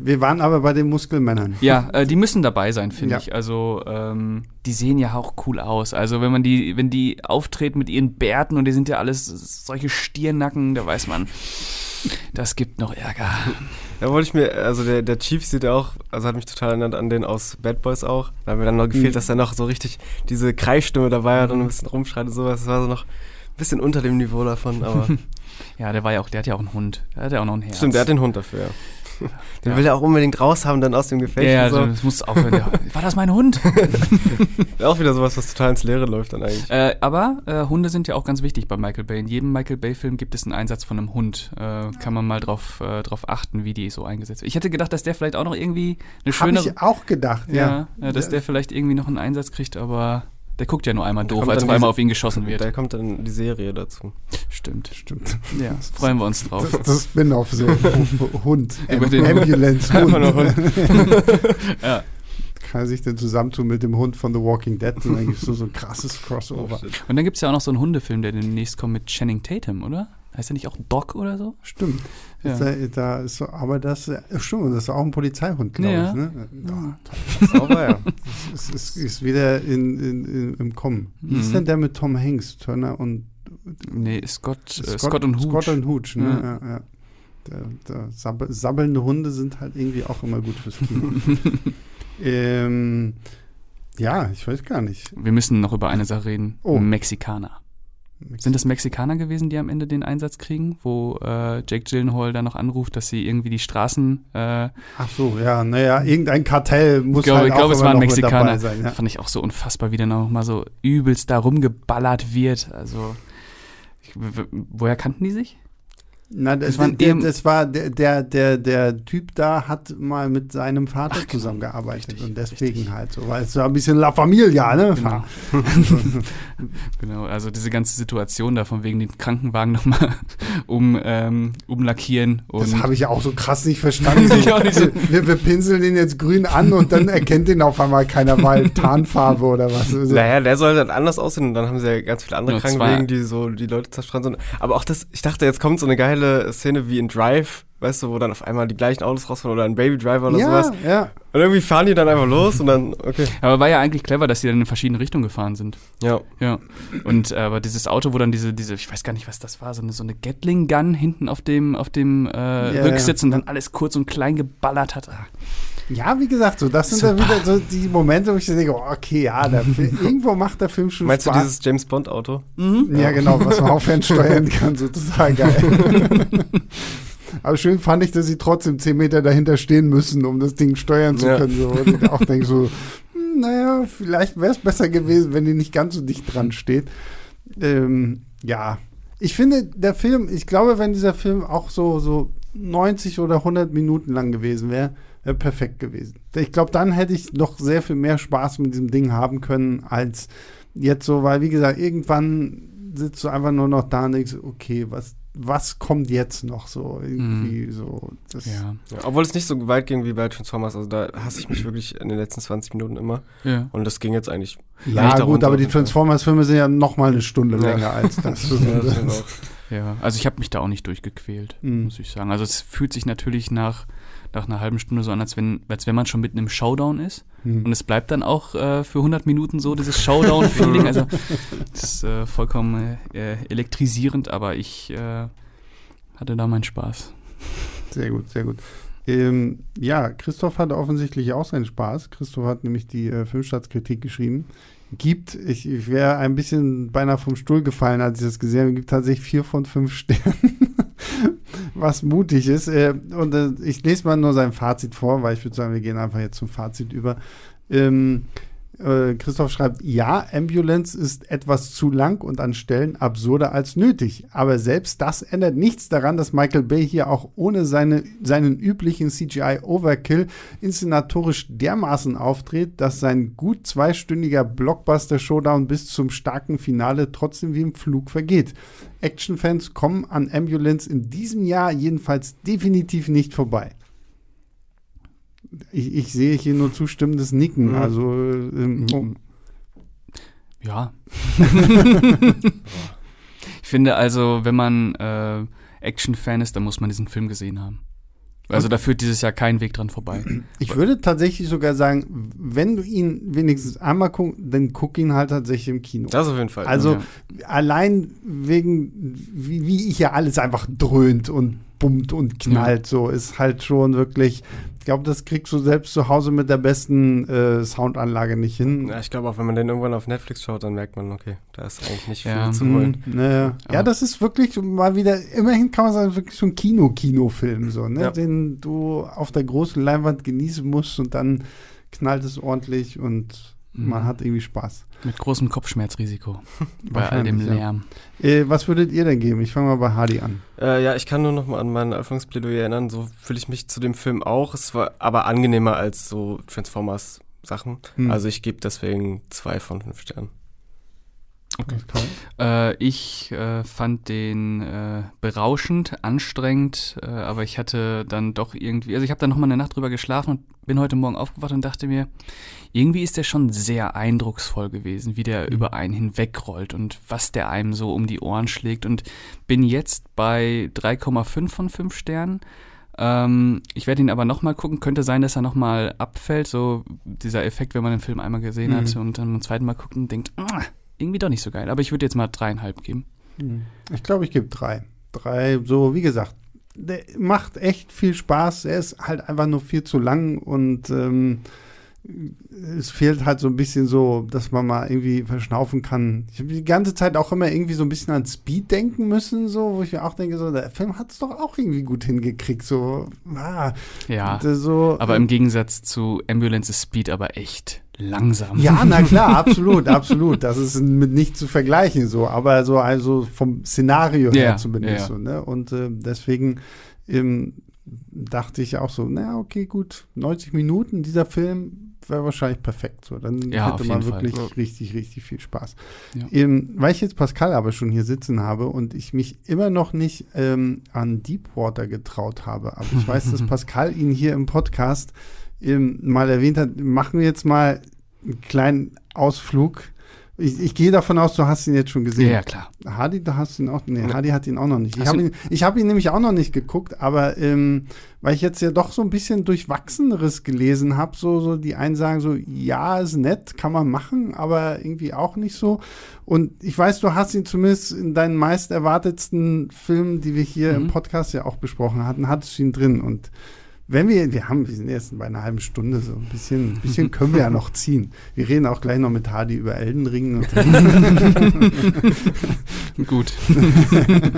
Wir waren aber bei den Muskelmännern. Ja, äh, die müssen dabei sein, finde Ja. ich. Also, ähm, die sehen ja auch cool aus. Also, wenn man die, wenn die auftreten mit ihren Bärten und die sind ja alles solche Stiernacken, da weiß man, das gibt noch Ärger. Da wollte ich mir, also der, der Chief sieht ja auch, also hat mich total erinnert an den aus Bad Boys auch. Da hat mir dann noch gefehlt, Mhm. dass er noch so richtig diese Kreisstimme dabei hat und ein bisschen rumschreit und sowas. Das war so noch ein bisschen unter dem Niveau davon, aber Ja, der war ja auch, der hat ja auch einen Hund. Der hat ja auch noch ein Herz. stimmt, der hat den Hund dafür, ja. Den Ja. will er auch unbedingt raushaben, dann aus dem ja, Gefecht ja, und so. das muss aufhören. Der, war das mein Hund? Auch wieder sowas, was total ins Leere läuft dann eigentlich. äh, aber äh, Hunde sind ja auch ganz wichtig bei Michael Bay. In jedem Michael Bay-Film gibt es einen Einsatz von einem Hund. Äh, kann man mal drauf, äh, drauf achten, wie die so eingesetzt wird. Ich hätte gedacht, dass der vielleicht auch noch irgendwie eine Habe schönere. ich auch gedacht, ja. Ja, ja, dass der vielleicht irgendwie noch einen Einsatz kriegt, aber der guckt ja nur einmal doof, als auf einmal auf ihn geschossen wird. Da kommt dann die Serie dazu. Stimmt. Stimmt. Ja, freuen wir uns drauf. Das, das Spin-off-Serie. Hund. Über den- Ambulance Einfach nur Hund. ja. Kann er sich denn zusammentun mit dem Hund von The Walking Dead und dann gibt es so, so ein krasses Crossover. Und dann gibt es ja auch noch so einen Hundefilm, der demnächst kommt mit Channing Tatum, oder? Heißt der nicht auch Doc oder so? Stimmt. Ja. Ist da, da ist so, aber das, stimmt, das ist auch ein Polizeihund, glaube Ja. ich. Ne? Ja, Aber ja. es ist, ist wieder in, in, in, im Kommen. Wie ist Mhm. denn der mit Tom Hanks, Turner und Nee, Scott, äh, Scott, und Hooch. Scott und Hooch, ne? Ja. Ja. Ja, Der, der sabbel, sabbelnde Hunde sind halt irgendwie auch immer gut fürs Kino. ähm, ja, ich weiß gar nicht. Wir müssen noch über eine Sache reden. Oh. Mexikaner. Sind das Mexikaner gewesen, die am Ende den Einsatz kriegen, wo äh, Jake Gyllenhaal dann noch anruft, dass sie irgendwie die Straßen äh, Ach so, ja, naja, irgendein Kartell muss Ich glaube, halt ich auch glaube es waren Mexikaner. sein. Ja. Fand ich auch so unfassbar, wie der noch mal so übelst da rumgeballert wird. Also, ich, woher kannten die sich? Na, das, Das waren der, das war der, der, der, der Typ da hat mal mit seinem Vater Ach, genau. zusammengearbeitet Richtig, und deswegen richtig. halt so, weil es war ein bisschen La Familia, ne? Genau. genau, also diese ganze Situation da von wegen den Krankenwagen nochmal um, ähm, umlackieren. Und Das habe ich auch so krass nicht verstanden. Ich auch nicht so. wir, wir pinseln den jetzt grün an und dann erkennt ihn auf einmal keiner, weil Tarnfarbe oder was. Also, Naja, der soll dann anders aussehen und dann haben sie ja ganz viele andere Ja, Krankenwegen, zwei- die so die Leute zerstreuen sind. Aber auch das, ich dachte, jetzt kommt so eine geile Szene wie in Drive, weißt du, wo dann auf einmal die gleichen Autos rausfahren oder ein Baby Driver oder ja, sowas. ja. Und irgendwie fahren die dann einfach los und dann, okay. aber war ja eigentlich clever, dass die dann in verschiedene Richtungen gefahren sind. Ja. Ja. Und äh, aber dieses Auto, wo dann diese, diese, ich weiß gar nicht, was das war, so eine, so eine Gatling-Gun hinten auf dem, auf dem äh, Ja, Rücksitz ja. und dann alles kurz und klein geballert hat. Ja, wie gesagt, so das sind Super. dann wieder so die Momente, wo ich denke, okay, ja, Film, irgendwo macht der Film schon Meinst du Spaß. dieses James Bond Auto? Ja, genau, was man auch fernsteuern kann, so total geil. Aber schön fand ich, dass sie trotzdem 10 Meter dahinter stehen müssen, um das Ding steuern zu Ja. können. So. Und ich auch denke so, hm, naja, vielleicht wäre es besser gewesen, wenn die nicht ganz so dicht dran steht. Ähm, ja, ich finde, der Film, ich glaube, wenn dieser Film auch so, so 90 oder 100 Minuten lang gewesen wäre, wäre perfekt gewesen. Ich glaube, dann hätte ich noch sehr viel mehr Spaß mit diesem Ding haben können, als jetzt so, weil, wie gesagt, irgendwann sitzt du einfach nur noch da und denkst, okay, was, was kommt jetzt noch so irgendwie Mhm. so. Das, Ja. Ja, obwohl es nicht so weit ging wie bei Transformers. Also da hasse ich mich wirklich in den letzten 20 Minuten immer. ja. Und das ging jetzt eigentlich. Ja, gut, aber die. Transformers-Filme sind ja noch mal eine Stunde Ja. länger als das. Ja, das. Ja, also ich habe mich da auch nicht durchgequält, Mhm. muss ich sagen. Also es fühlt sich natürlich nach, nach einer halben Stunde so an, als wenn, als wenn man schon mitten im Showdown ist. Hm. Und es bleibt dann auch äh, für 100 Minuten so dieses Showdown-Feeling. also das ist äh, vollkommen äh, elektrisierend, aber ich äh, hatte da meinen Spaß. Sehr gut, sehr gut. Ähm, ja, Christoph hatte offensichtlich auch seinen Spaß. Christoph hat nämlich die äh, Filmstartskritik geschrieben. Gibt, ich, ich wäre ein bisschen beinahe vom Stuhl gefallen, als ich das gesehen habe, gibt tatsächlich vier von fünf Sternen, was mutig ist. Äh, und äh, ich lese mal nur sein Fazit vor, weil ich würde sagen, wir gehen einfach jetzt zum Fazit über. Ähm, äh, Christoph schreibt, ja, Ambulance ist etwas zu lang und an Stellen absurder als nötig. Aber selbst das ändert nichts daran, dass Michael Bay hier auch ohne seine, seinen üblichen CGI-Overkill inszenatorisch dermaßen auftritt, dass sein gut zweistündiger Blockbuster-Showdown bis zum starken Finale trotzdem wie im Flug vergeht. Actionfans kommen an Ambulance in diesem Jahr jedenfalls definitiv nicht vorbei. Ich, ich sehe hier nur zustimmendes Nicken. Also, ähm, oh, Ja. ich finde also, wenn man äh, Action-Fan ist, dann muss man diesen Film gesehen haben. Also da führt dieses Jahr kein Weg dran vorbei. ich würde tatsächlich sogar sagen, wenn du ihn wenigstens einmal guckst, dann guck ihn halt tatsächlich im Kino. Das auf jeden Fall. Also Ja. allein wegen, wie, wie ich ja alles einfach dröhnt und bummt und knallt, so ist halt schon wirklich, ich glaube, das kriegst du selbst zu Hause mit der besten äh, Soundanlage nicht hin. ja, ich glaube auch, wenn man den irgendwann auf Netflix schaut, dann merkt man, okay, da ist eigentlich nicht Ja. viel zu holen. Mhm, naja. Ja, Ja. das ist wirklich mal wieder, immerhin kann man sagen, wirklich so ein Kino-Kinofilm, so, ne? Ja. den du auf der großen Leinwand genießen musst und dann knallt es ordentlich und Mhm. Man hat irgendwie Spaß. Mit großem Kopfschmerzrisiko. bei all dem Wahrscheinlich, ja. Lärm. Äh, was würdet ihr denn geben? Ich fange mal bei Hardy an. Äh, ja, ich kann nur noch mal an mein Anfangsplädoyer erinnern. So fühle ich mich zu dem Film auch. Es war aber angenehmer als so Transformers Sachen. Hm. Also ich gebe deswegen zwei von fünf Sternen. Okay. Äh, ich äh, fand den äh, berauschend, anstrengend, äh, aber ich hatte dann doch irgendwie, also ich habe dann nochmal eine Nacht drüber geschlafen und bin heute Morgen aufgewacht und dachte mir, irgendwie ist der schon sehr eindrucksvoll gewesen, wie der Mhm. über einen hinwegrollt und was der einem so um die Ohren schlägt und bin jetzt bei 3,5 von 5 Sternen. Ähm, ich werde ihn aber nochmal gucken. Könnte sein, dass er nochmal abfällt. So dieser Effekt, wenn man den Film einmal gesehen Mhm. hat und dann beim zweiten Mal guckt und denkt, "Ah, irgendwie doch nicht so geil. Aber ich würde jetzt mal dreieinhalb geben. Ich glaube, ich gebe drei. Drei, so wie gesagt, der macht echt viel Spaß. Er ist halt einfach nur viel zu lang und ähm, es fehlt halt so ein bisschen so, dass man mal irgendwie verschnaufen kann. Ich habe die ganze Zeit auch immer irgendwie so ein bisschen an Speed denken müssen, so, wo ich mir auch denke, so, der Film hat es doch auch irgendwie gut hingekriegt, so, ah, Ja. äh, so. Aber im Gegensatz zu Ambulance ist Speed aber echt langsam. Ja, na klar, absolut, absolut. Das ist mit nicht zu vergleichen so, aber so also vom Szenario her Ja, zumindest ja. so, ne? Und äh, deswegen ähm, dachte ich auch so, na okay, gut, 90 Minuten dieser Film wäre wahrscheinlich perfekt so. Dann Ja, hätte man Fall. wirklich Ja. richtig, richtig viel Spaß. Ja. Ähm, weil ich jetzt Pascal aber schon hier sitzen habe und ich mich immer noch nicht ähm, an Deepwater getraut habe, aber ich weiß, dass Pascal ihn hier im Podcast ähm, mal erwähnt hat, machen wir jetzt mal einen kleinen Ausflug. Ich, ich gehe davon aus, du hast ihn jetzt schon Ja, gesehen. ja, klar. Hardy, da hast du ihn auch. Nee, Nee. Hardy hat ihn auch noch nicht. Ich habe du- ihn, ich hab ihn nämlich auch noch nicht geguckt, aber ähm, weil ich jetzt ja doch so ein bisschen durchwachseneres gelesen habe, so, so die einen sagen so, ja, ist nett, kann man machen, aber irgendwie auch nicht so. Und ich weiß, du hast ihn zumindest in deinen meist erwartetsten Filmen, die wir hier im Mhm. Podcast ja auch besprochen hatten, hattest du ihn drin. Und wenn wir, wir haben, wir sind jetzt bei einer halben Stunde, so ein bisschen, ein bisschen können wir ja noch ziehen. Wir reden auch gleich noch mit Hardy über Elden Ring. Und Gut.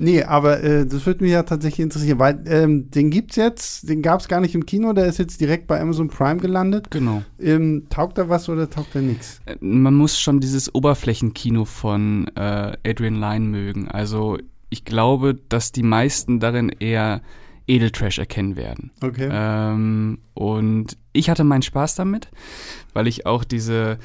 Nee, aber äh, das würde mich ja tatsächlich interessieren, weil ähm, den gibt's jetzt, den gab es gar nicht im Kino, der ist jetzt direkt bei Amazon Prime gelandet. Genau. Ähm, taugt da was oder taugt da nichts? Äh, Man muss schon dieses Oberflächenkino von äh, Adrian Lyne mögen. Also ich glaube, dass die meisten darin eher Edeltrash erkennen werden. Okay. Ähm, und ich hatte meinen Spaß damit, weil ich auch diese,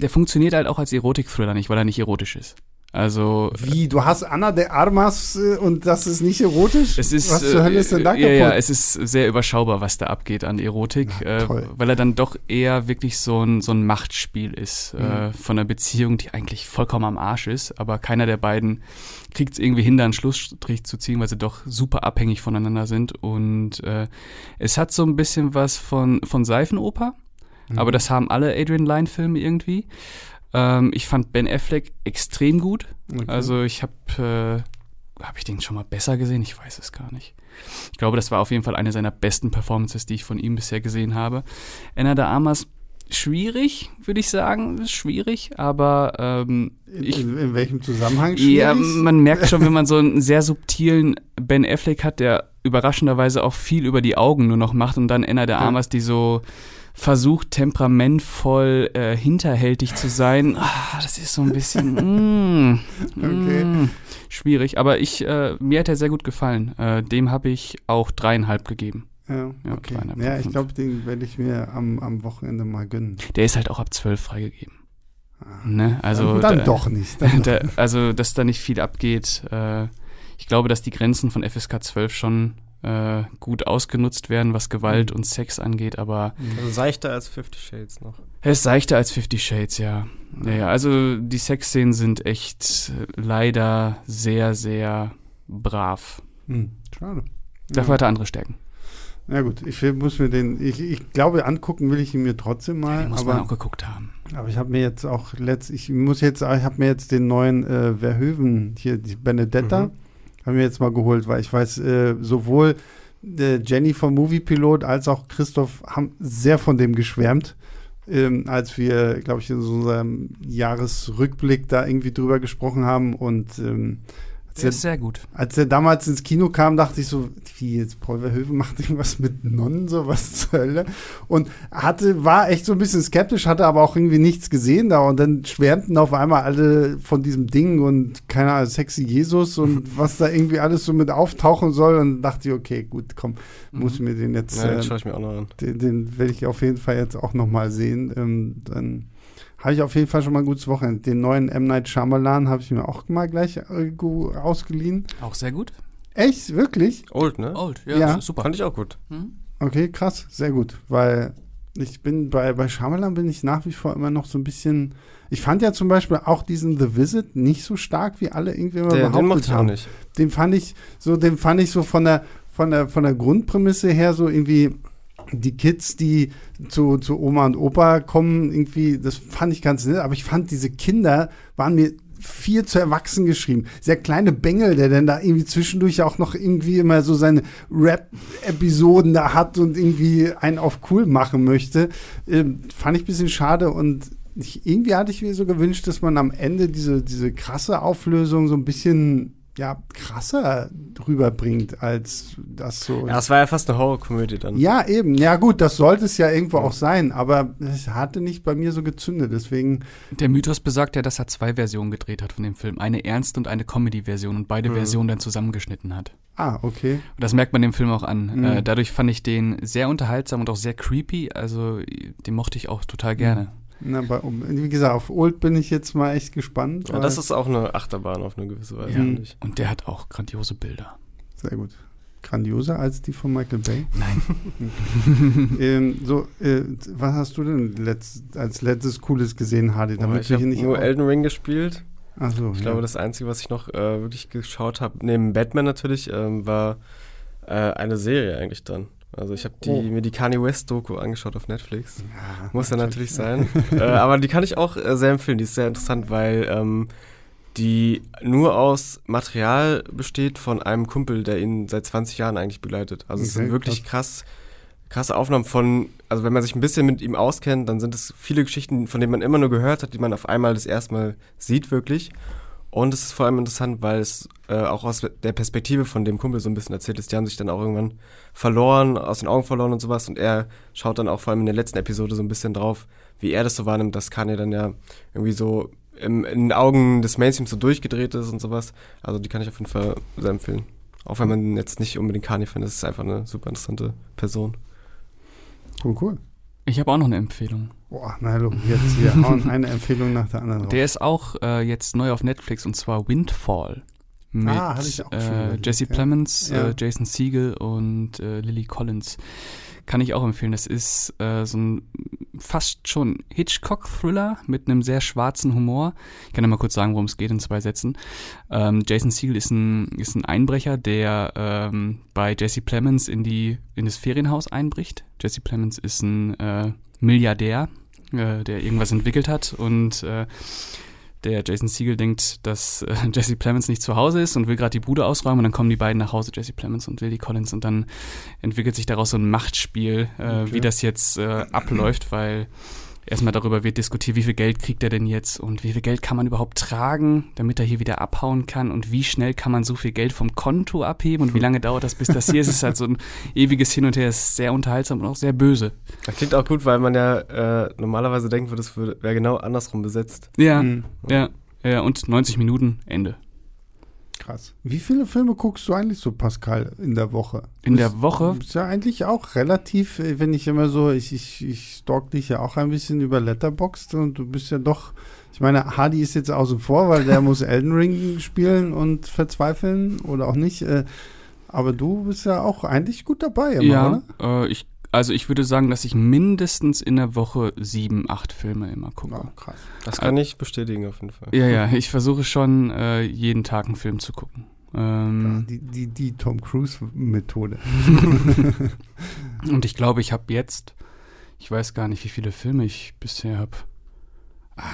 der funktioniert halt auch als Erotik-Thriller nicht, weil er nicht erotisch ist. Also Wie, du hast Anna de Armas äh, und das ist nicht erotisch? es ist, was zur Hölle ist denn da äh, kaputt? ja, ja, es ist sehr überschaubar, was da abgeht an Erotik, Na, äh, weil er dann doch eher wirklich so ein, so ein Machtspiel ist äh, Mhm. von einer Beziehung, die eigentlich vollkommen am Arsch ist, aber keiner der beiden kriegt es irgendwie hin, da einen Schlussstrich zu ziehen, weil sie doch super abhängig voneinander sind und äh, es hat so ein bisschen was von, von Seifenoper, Mhm. aber das haben alle Adrian Lyne-Filme irgendwie. Ähm, ich fand Ben Affleck extrem gut. Okay. Also ich habe, äh, habe ich den schon mal besser gesehen? Ich weiß es gar nicht. Ich glaube, das war auf jeden Fall eine seiner besten Performances, die ich von ihm bisher gesehen habe. Anna de Armas, schwierig, würde ich sagen, ist schwierig, aber ähm, in, ich, in, in welchem Zusammenhang ja, schwierig? man merkt schon, wenn man so einen sehr subtilen Ben Affleck hat, der überraschenderweise auch viel über die Augen nur noch macht und dann Anna de Ja. Armas, die so versucht, temperamentvoll, äh, hinterhältig zu sein. Ah, das ist so ein bisschen mm, Okay. mm, schwierig. Aber ich, äh, mir hat er sehr gut gefallen. Äh, dem habe ich auch dreieinhalb gegeben. Ja, Ja, okay. Ja, ich glaube, den werde ich mir am, am Wochenende mal gönnen. Der ist halt auch ab zwölf freigegeben. Ah. Ne? Also dann da- doch nicht. Dann da, also, dass da nicht viel abgeht. Äh, ich glaube, dass die Grenzen von FSK 12 schon äh, gut ausgenutzt werden, was Gewalt und Sex angeht, aber Also seichter als Fifty Shades noch. er ist seichter als Fifty Shades, ja. Ja, ja, also die Sexszenen sind echt leider sehr, sehr brav. Hm, schade. Dafür hat er andere Stärken. Ja gut, ich muss mir den, ich, ich glaube, angucken will ich ihn mir trotzdem mal. Den muss man aber, auch geguckt haben. aber ich habe mir jetzt auch letzt, ich muss jetzt, ich habe mir jetzt den neuen äh, Verhoeven, hier die Benedetta, Mhm. habe mir jetzt mal geholt, weil ich weiß, äh, sowohl äh, Jenny vom Movie Pilot als auch Christoph haben sehr von dem geschwärmt. Ähm, als wir, glaube ich, in so unserem Jahresrückblick da irgendwie drüber gesprochen haben und ähm, Der ist sehr gut. als er damals ins Kino kam, dachte ich so, wie jetzt Paul Verhoeven macht irgendwas mit Nonnen, so was zur Hölle. Und hatte, war echt so ein bisschen skeptisch, hatte aber auch irgendwie nichts gesehen da. Und dann schwärmten auf einmal alle von diesem Ding und keine Ahnung, sexy Jesus und was da irgendwie alles so mit auftauchen soll. Und dachte ich, okay, gut, komm, muss Mhm. mir den jetzt, Ja, den äh, schaue ich mir auch noch an. den, den werde ich auf jeden Fall jetzt auch noch mal sehen. Ähm, dann habe ich auf jeden Fall schon mal ein gutes Wochenende. Den neuen M. Night Shyamalan habe ich mir auch mal gleich äh, ausgeliehen. Auch sehr gut. Echt? Wirklich? Old, ne? Old, ja, Ja. super. Fand ich auch gut. Mhm. Okay, krass, sehr gut. Weil ich bin bei, bei Shyamalan bin ich nach wie vor immer noch so ein bisschen. Ich fand ja zum Beispiel auch diesen The Visit nicht so stark, wie alle irgendwie immer Den, den behauptet auch haben. nicht. Den fand ich so, den fand ich so von der, von der, von der Grundprämisse her so irgendwie die Kids, die zu, zu Oma und Opa kommen, irgendwie, das fand ich ganz nett, aber ich fand diese Kinder waren mir viel zu erwachsen geschrieben. Sehr kleine Bengel, der dann da irgendwie zwischendurch auch noch irgendwie immer so seine Rap-Episoden da hat und irgendwie einen auf cool machen möchte. Ähm, fand ich ein bisschen schade und ich, irgendwie hatte ich mir so gewünscht, dass man am Ende diese, diese krasse Auflösung so ein bisschen ja, krasser rüberbringt, als das so. Ja, es war ja fast eine Horrorkomödie dann. Ja, eben. Ja, gut, das sollte es ja irgendwo auch sein, aber es hatte nicht bei mir so gezündet. Deswegen, Der Mythos besagt ja, dass er zwei Versionen gedreht hat von dem Film. Eine Ernst- und eine Comedy-Version und beide Mhm. Versionen dann zusammengeschnitten hat. ah, okay. Und das merkt man dem Film auch an. Mhm. Äh, dadurch fand ich den sehr unterhaltsam und auch sehr creepy. Also den mochte ich auch total gerne. Na, bei, wie gesagt, auf Old bin ich jetzt mal echt gespannt. Ja, das ist auch eine Achterbahn auf eine gewisse Weise, Ja. ich. Und der hat auch grandiose Bilder. sehr gut. Grandioser als die von Michael Bay. Nein. ähm, so, äh, was hast du denn letzt, als letztes Cooles gesehen, Hardy? Damit ich wir habe nur Elden Ring gespielt. Ach so, Ich ja. glaube, das Einzige, was ich noch äh, wirklich geschaut habe, neben Batman natürlich, ähm, war äh, eine Serie eigentlich dann. Also ich habe die, Oh. mir die Kanye West Doku angeschaut auf Netflix. Ja, Muss ja natürlich sein. äh, aber die kann ich auch äh, sehr empfehlen. Die ist sehr interessant, weil ähm, die nur aus Material besteht von einem Kumpel, der ihn seit 20 Jahren eigentlich begleitet. Also es Okay, sind wirklich krass, krasse Aufnahmen von, also wenn man sich ein bisschen mit ihm auskennt, dann sind es viele Geschichten, von denen man immer nur gehört hat, die man auf einmal das erste Mal sieht wirklich. Und es ist vor allem interessant, weil es äh, auch aus der Perspektive von dem Kumpel so ein bisschen erzählt ist. Die haben sich dann auch irgendwann verloren, aus den Augen verloren und sowas. Und er schaut dann auch vor allem in der letzten Episode so ein bisschen drauf, wie er das so wahrnimmt, dass Kanye dann ja irgendwie so im, in den Augen des Mainstreams so durchgedreht ist und sowas. Also die kann ich auf jeden Fall sehr empfehlen. Auch wenn man jetzt nicht unbedingt Kanye-Fan ist, ist einfach eine super interessante Person. Cool, cool. Ich habe auch noch eine Empfehlung. Boah, na hallo, jetzt hier hauen eine Empfehlung nach der anderen. Der ist auch äh, jetzt neu auf Netflix und zwar Windfall. Mit Ah, hatte ich auch schon äh, Jesse. Plemons, Ja. äh, Jason Segel und äh, Lily Collins. Kann ich auch empfehlen. Das ist äh, so ein fast schon Hitchcock-Thriller mit einem sehr schwarzen Humor. Ich kann ja mal kurz sagen, worum es geht in zwei Sätzen. Ähm, Jason Segel ist ein, ist ein Einbrecher, der ähm, bei Jesse Plemons in, die, in das Ferienhaus einbricht. Jesse Plemons ist ein äh, Milliardär, äh, der irgendwas entwickelt hat und äh, der Jason Siegel denkt, dass äh, Jesse Plemons nicht zu Hause ist und will gerade die Bude ausräumen und dann kommen die beiden nach Hause, Jesse Plemons und Lily Collins und dann entwickelt sich daraus so ein Machtspiel, äh, Okay. wie das jetzt äh, abläuft, weil erstmal darüber wird diskutiert, wie viel Geld kriegt er denn jetzt und wie viel Geld kann man überhaupt tragen, damit er hier wieder abhauen kann und wie schnell kann man so viel Geld vom Konto abheben und wie lange dauert das, bis das hier ist. Es ist halt so ein ewiges Hin und Her, ist sehr unterhaltsam und auch sehr böse. Das klingt auch gut, weil man ja äh, normalerweise denken würde, es wäre genau andersrum besetzt. Ja, Mhm. ja, ja, und 90 Minuten, Ende. Krass. Wie viele Filme guckst du eigentlich so, Pascal, in der Woche? In der Woche? Ist ja eigentlich auch relativ, äh, wenn ich immer so, ich, ich, ich stalk dich ja auch ein bisschen über Letterboxd und du bist ja doch, ich meine, Hardy ist jetzt außen vor, weil der muss Elden Ring spielen und verzweifeln oder auch nicht. Äh, aber du bist ja auch eigentlich gut dabei, immer, ja, oder? äh, ich, also ich würde sagen, dass ich mindestens in der Woche sieben, acht Filme immer gucke. Ja, krass. Das kann ich bestätigen auf jeden Fall. Ja, ja, ich versuche schon äh, jeden Tag einen Film zu gucken. Ja, Ähm, die, die, die Tom Cruise-Methode. Und ich glaube, ich habe jetzt, ich weiß gar nicht, wie viele Filme ich bisher habe.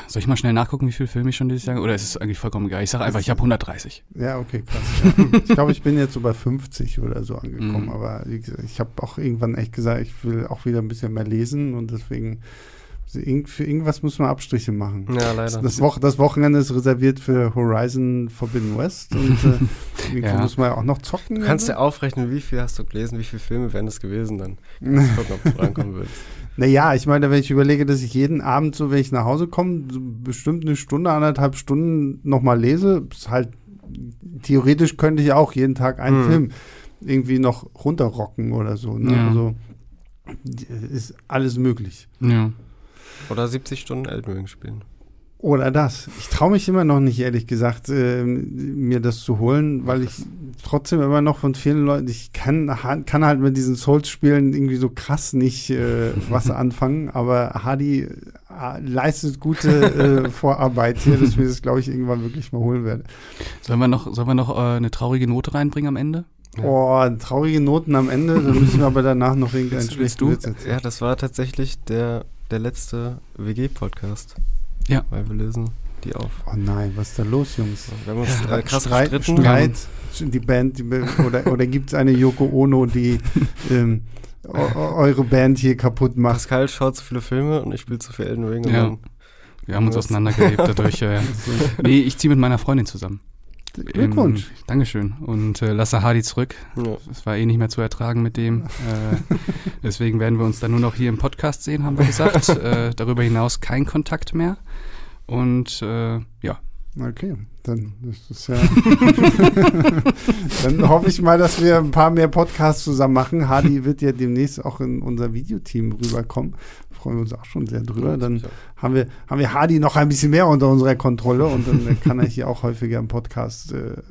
Soll ich mal schnell nachgucken, wie viele Filme ich schon dieses Jahr Oder ist es eigentlich vollkommen egal? Ich sage einfach, ich habe 130. Ja, okay, krass. Ja. Ich glaube, ich bin jetzt so bei 50 oder so angekommen, Mhm. aber wie gesagt, ich habe auch irgendwann echt gesagt, ich will auch wieder ein bisschen mehr lesen und deswegen für irgendwas muss man Abstriche machen. Ja, Das, leider. das, Woche, das Wochenende ist reserviert für Horizon Forbidden West und äh, Ja. muss man ja auch noch zocken. Du kannst ja aufrechnen, wie viel hast du gelesen, wie viele Filme wären es gewesen, dann kannst gucken, ob du reinkommen würdest. Naja, ich meine, wenn ich überlege, dass ich jeden Abend, so wenn ich nach Hause komme, so bestimmt eine Stunde, anderthalb Stunden nochmal lese, ist halt, theoretisch könnte ich auch jeden Tag einen Hm. Film irgendwie noch runterrocken oder so. Ne? Ja. Also ist alles möglich. Ja. Oder 70 Stunden Elden Ring spielen. Oder das. Ich traue mich immer noch nicht, ehrlich gesagt, äh, mir das zu holen, weil ich trotzdem immer noch von vielen Leuten, ich kann, kann halt mit diesen Souls-Spielen irgendwie so krass nicht äh, was anfangen, aber Hardy äh, leistet gute äh, Vorarbeit hier, dass ich mir das, glaube ich, irgendwann wirklich mal holen werde. Sollen wir noch, sollen wir noch äh, eine traurige Note reinbringen am Ende? Ja. Oh, traurige Noten am Ende, dann müssen wir aber danach noch irgendeinen schlechten? Witz erzählen. Ja, das war tatsächlich der, der letzte WG-Podcast. Ja. Weil wir lösen die auf. Oh nein, was ist da los, Jungs? Wir haben uns äh, krass Streit, gestritten. Streit, die Band, die, oder, oder gibt es eine Yoko Ono, die ähm, eu- eu- eure Band hier kaputt macht? Pascal schaut zu viele Filme und ich spiele zu viel Elden Ring. Ja. Wir haben uns auseinandergelebt dadurch. Äh, nee, ich ziehe mit meiner Freundin zusammen. Glückwunsch. Ähm, Dankeschön. Und äh, lasse Hardy zurück. ja. Es war eh nicht mehr zu ertragen mit dem. Äh, deswegen werden wir uns dann nur noch hier im Podcast sehen, haben wir gesagt. äh, darüber hinaus kein Kontakt mehr. Und äh, ja, Okay, dann ist das ja. dann hoffe ich mal, dass wir ein paar mehr Podcasts zusammen machen. Hardy wird ja demnächst auch in unser Videoteam rüberkommen. Freuen wir uns auch schon sehr drüber. Dann haben wir, haben wir Hardy noch ein bisschen mehr unter unserer Kontrolle und dann kann er hier auch häufiger im Podcast äh,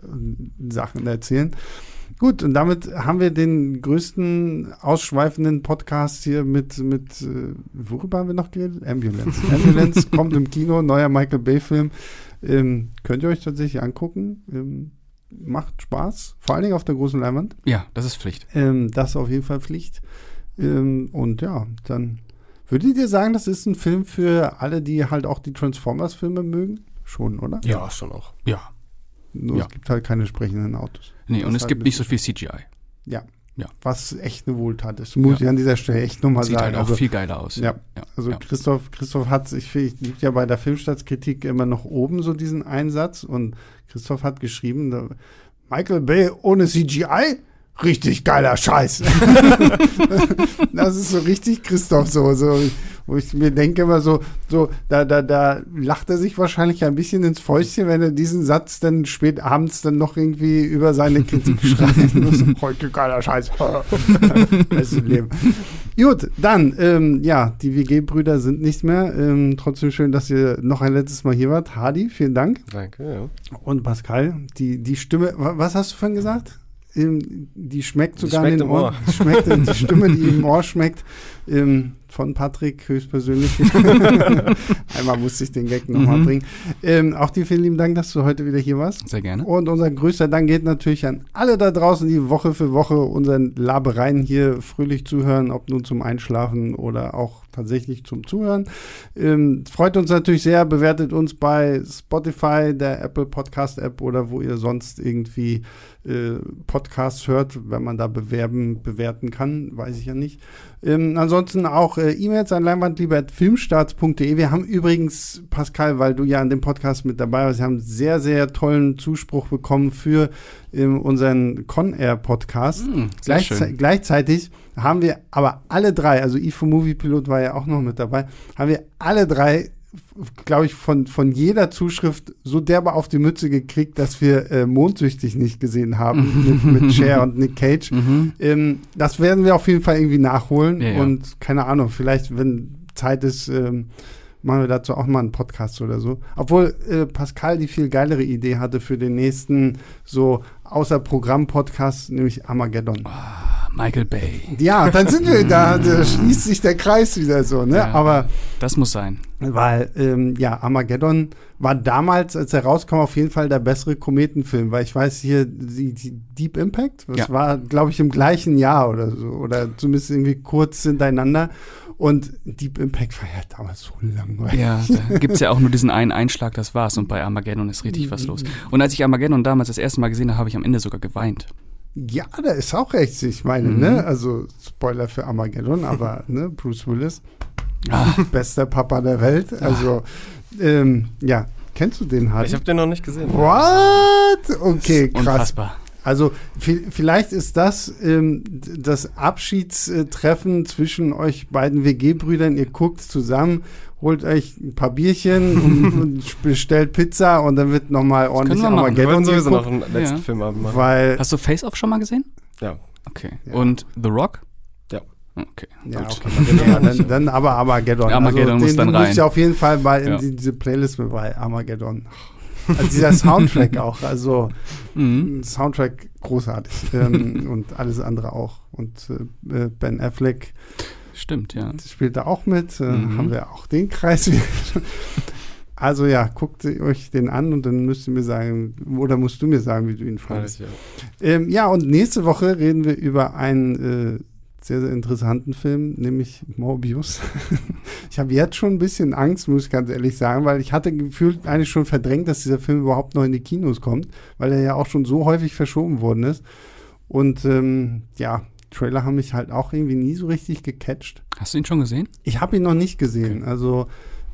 Sachen erzählen. Gut, und damit haben wir den größten ausschweifenden Podcast hier mit, mit äh, worüber haben wir noch geredet? Ambulance. Ambulance kommt im Kino, neuer Michael Bay-Film. Ähm, könnt ihr euch tatsächlich angucken. Ähm, macht Spaß, vor allen Dingen auf der großen Leinwand. ja, das ist Pflicht. Ähm, das ist auf jeden Fall Pflicht. Ähm, und ja, dann würdet ihr sagen, das ist ein Film für alle, die halt auch die Transformers-Filme mögen? Schon, oder? ja, schon auch. Ja. Nur Ja. es gibt halt keine sprechenden Autos. Nee, Das und es halt gibt nicht so viel CGI. Ja, Ja. Was echt eine Wohltat ist. Muss Ja. ich an dieser Stelle echt nochmal Sieht sagen. halt auch also, viel geiler aus. ja, also ja. Christoph, Christoph hat, ich liegt ja bei der Filmstadtkritik immer noch oben so diesen Einsatz und Christoph hat geschrieben, Michael Bay ohne CGI? Richtig geiler Scheiß. das ist so richtig Christoph so, so, wo ich mir denke immer so, so, da, da, da lacht er sich wahrscheinlich ein bisschen ins Fäustchen, wenn er diesen Satz dann spät abends dann noch irgendwie über seine Kritik schreibt. So, Heute geiler Scheiß. Bestes Leben. Gut, dann, ähm, ja, die WG-Brüder sind nicht mehr. Ähm, trotzdem schön, dass ihr noch ein letztes Mal hier wart. Hardy, vielen Dank. Danke, ja. Und Pascal, die, die Stimme, wa- was hast du vorhin gesagt? Ähm, die schmeckt Die sogar schmeckt in den. Ohr. Die, schmeckt, die Stimme, die im Ohr schmeckt, ähm, von Patrick höchstpersönlich. Einmal musste ich den Gag nochmal Mhm. bringen. Ähm, auch dir vielen lieben Dank, dass du heute wieder hier warst. Sehr gerne. Und unser größter Dank geht natürlich an alle da draußen, die Woche für Woche unseren Labereien hier fröhlich zuhören, ob nun zum Einschlafen oder auch tatsächlich zum Zuhören. Ähm, freut uns natürlich sehr, bewertet uns bei Spotify, der Apple Podcast App oder wo ihr sonst irgendwie äh, Podcasts hört, wenn man da bewerben, bewerten kann, weiß ich ja nicht. Ähm, ansonsten auch äh, E-Mails an leinwandliebe.filmstarts.de. Wir haben übrigens, Pascal, weil du ja an dem Podcast mit dabei warst, wir haben sehr, sehr tollen Zuspruch bekommen für unseren Con Air Podcast. Mm, sehr Gleichze. Gleichzeitig haben wir aber alle drei, also IFO Movie Pilot war ja auch noch mit dabei, haben wir alle drei, glaube ich, von, von jeder Zuschrift so derbe auf die Mütze gekriegt, dass wir äh, Mondsüchtig nicht gesehen haben mit, mit Cher und Nick Cage. Mhm. Ähm, das werden wir auf jeden Fall irgendwie nachholen Ja, ja. und keine Ahnung, vielleicht, wenn Zeit ist, ähm, machen wir dazu auch mal einen Podcast oder so. Obwohl äh, Pascal die viel geilere Idee hatte für den nächsten so außer Programm-Podcast, nämlich Armageddon. Michael Bay. Ja, dann sind wir da, da schließt sich der Kreis wieder so, ne? Ja. Aber Das muss sein. weil, ähm, ja, Armageddon war damals, als er rauskam, auf jeden Fall der bessere Kometenfilm, weil ich weiß hier, die, die Deep Impact, das Ja. war, glaube ich, im gleichen Jahr oder so, oder zumindest irgendwie kurz hintereinander. Und Deep Impact war ja damals so langweilig. Ja, da gibt es ja auch nur diesen einen Einschlag, das war's. Und bei Armageddon ist richtig was los. Und als ich Armageddon damals das erste Mal gesehen habe, habe ich am Ende sogar geweint. Ja, da ist auch recht, ich meine, Mhm. ne? Also Spoiler für Armageddon, aber ne, Bruce Willis, Ah, bester Papa der Welt. Also, ähm, ja, kennst du den Hardy? Ich habe den noch nicht gesehen. What? Okay, krass. unfassbar. Also vi- vielleicht ist das ähm, das Abschiedstreffen zwischen euch beiden WG-Brüdern. Ihr guckt zusammen, holt euch ein paar Bierchen und, und bestellt Pizza und dann wird nochmal ordentlich wir machen. Wir Armageddon sowieso noch einen letzten Ja. Filmabend machen. weil Hast du Face Off schon mal gesehen? Ja. Okay. Ja. Und The Rock? Ja. Okay. ja, gut. okay, ja, dann, dann aber Armageddon. Armageddon also, muss den, dann rein. müsst ihr auf jeden Fall bei in Ja. die, diese Playlist mit bei Armageddon. Also dieser Soundtrack auch, also Mhm. Soundtrack großartig ähm, und alles andere auch. Und äh, Ben Affleck Stimmt, ja. spielt da auch mit. Äh, Mhm. Haben wir auch den Kreis wieder. Also ja, guckt euch den an und dann müsst ihr mir sagen, oder musst du mir sagen, wie du ihn fandest. Ja. Ähm, ja, und nächste Woche reden wir über einen äh, sehr, sehr interessanten Film, nämlich Morbius. ich habe jetzt schon ein bisschen Angst, muss ich ganz ehrlich sagen, weil ich hatte gefühlt eigentlich schon verdrängt, dass dieser Film überhaupt noch in die Kinos kommt, weil er ja auch schon so häufig verschoben worden ist. Und ähm, ja, Trailer haben mich halt auch irgendwie nie so richtig gecatcht. Hast du ihn schon gesehen? Ich habe ihn noch nicht gesehen. Also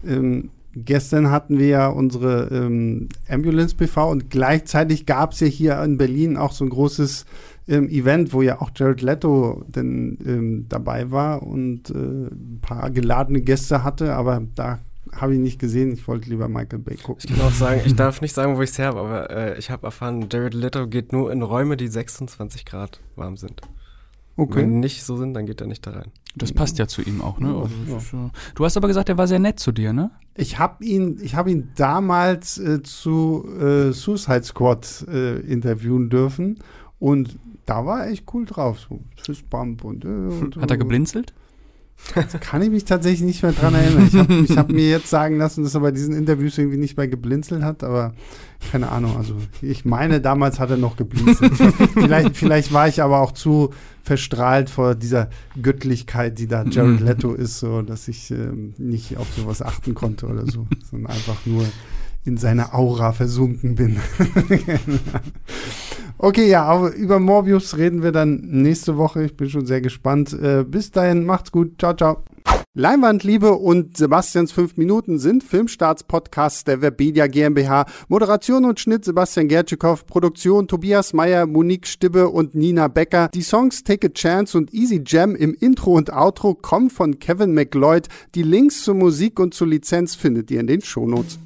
ähm, gestern hatten wir ja unsere ähm, Ambulance PV und gleichzeitig gab es ja hier in Berlin auch so ein großes ähm, Event, wo ja auch Jared Leto denn, ähm, dabei war und äh, ein paar geladene Gäste hatte, aber da habe ich nicht gesehen. Ich wollte lieber Michael Bay Ich gucken. kann auch sagen, ich darf nicht sagen, wo ich es her habe, aber äh, ich habe erfahren, Jared Leto geht nur in Räume, die 26 Grad warm sind. Wenn nicht so sind, dann geht er nicht da rein. Das passt ja zu ihm auch, ne? Ja, Also, ja. Du hast aber gesagt, er war sehr nett zu dir, ne? Ich habe ihn, ich habe ihn damals äh, zu äh, Suicide Squad äh, interviewen dürfen und da war er echt cool drauf, so Fistbump und, äh, und Hat er geblinzelt? Kann ich mich tatsächlich nicht mehr dran erinnern. Ich habe hab mir jetzt sagen lassen, dass er bei diesen Interviews irgendwie nicht mehr geblinzelt hat, aber keine Ahnung. Also ich meine, damals hat er noch geblinzelt. vielleicht, vielleicht war ich aber auch zu verstrahlt vor dieser Göttlichkeit, die da Jared Mhm. Leto ist, so dass ich ähm, nicht auf sowas achten konnte oder so, sondern einfach nur in seiner Aura versunken bin. Okay, ja, aber über Morbius reden wir dann nächste Woche. Ich bin schon sehr gespannt. Äh, bis dahin, macht's gut. Ciao, ciao. Leinwandliebe und Sebastians 5 Minuten sind Filmstarts-Podcasts der Webedia GmbH. Moderation und Schnitt Sebastian Gertschikow, Produktion Tobias Meyer, Monique Stibbe und Nina Becker. Die Songs Take a Chance und Easy Jam im Intro und Outro kommen von Kevin McLeod. Die Links zur Musik und zur Lizenz findet ihr in den Shownotes.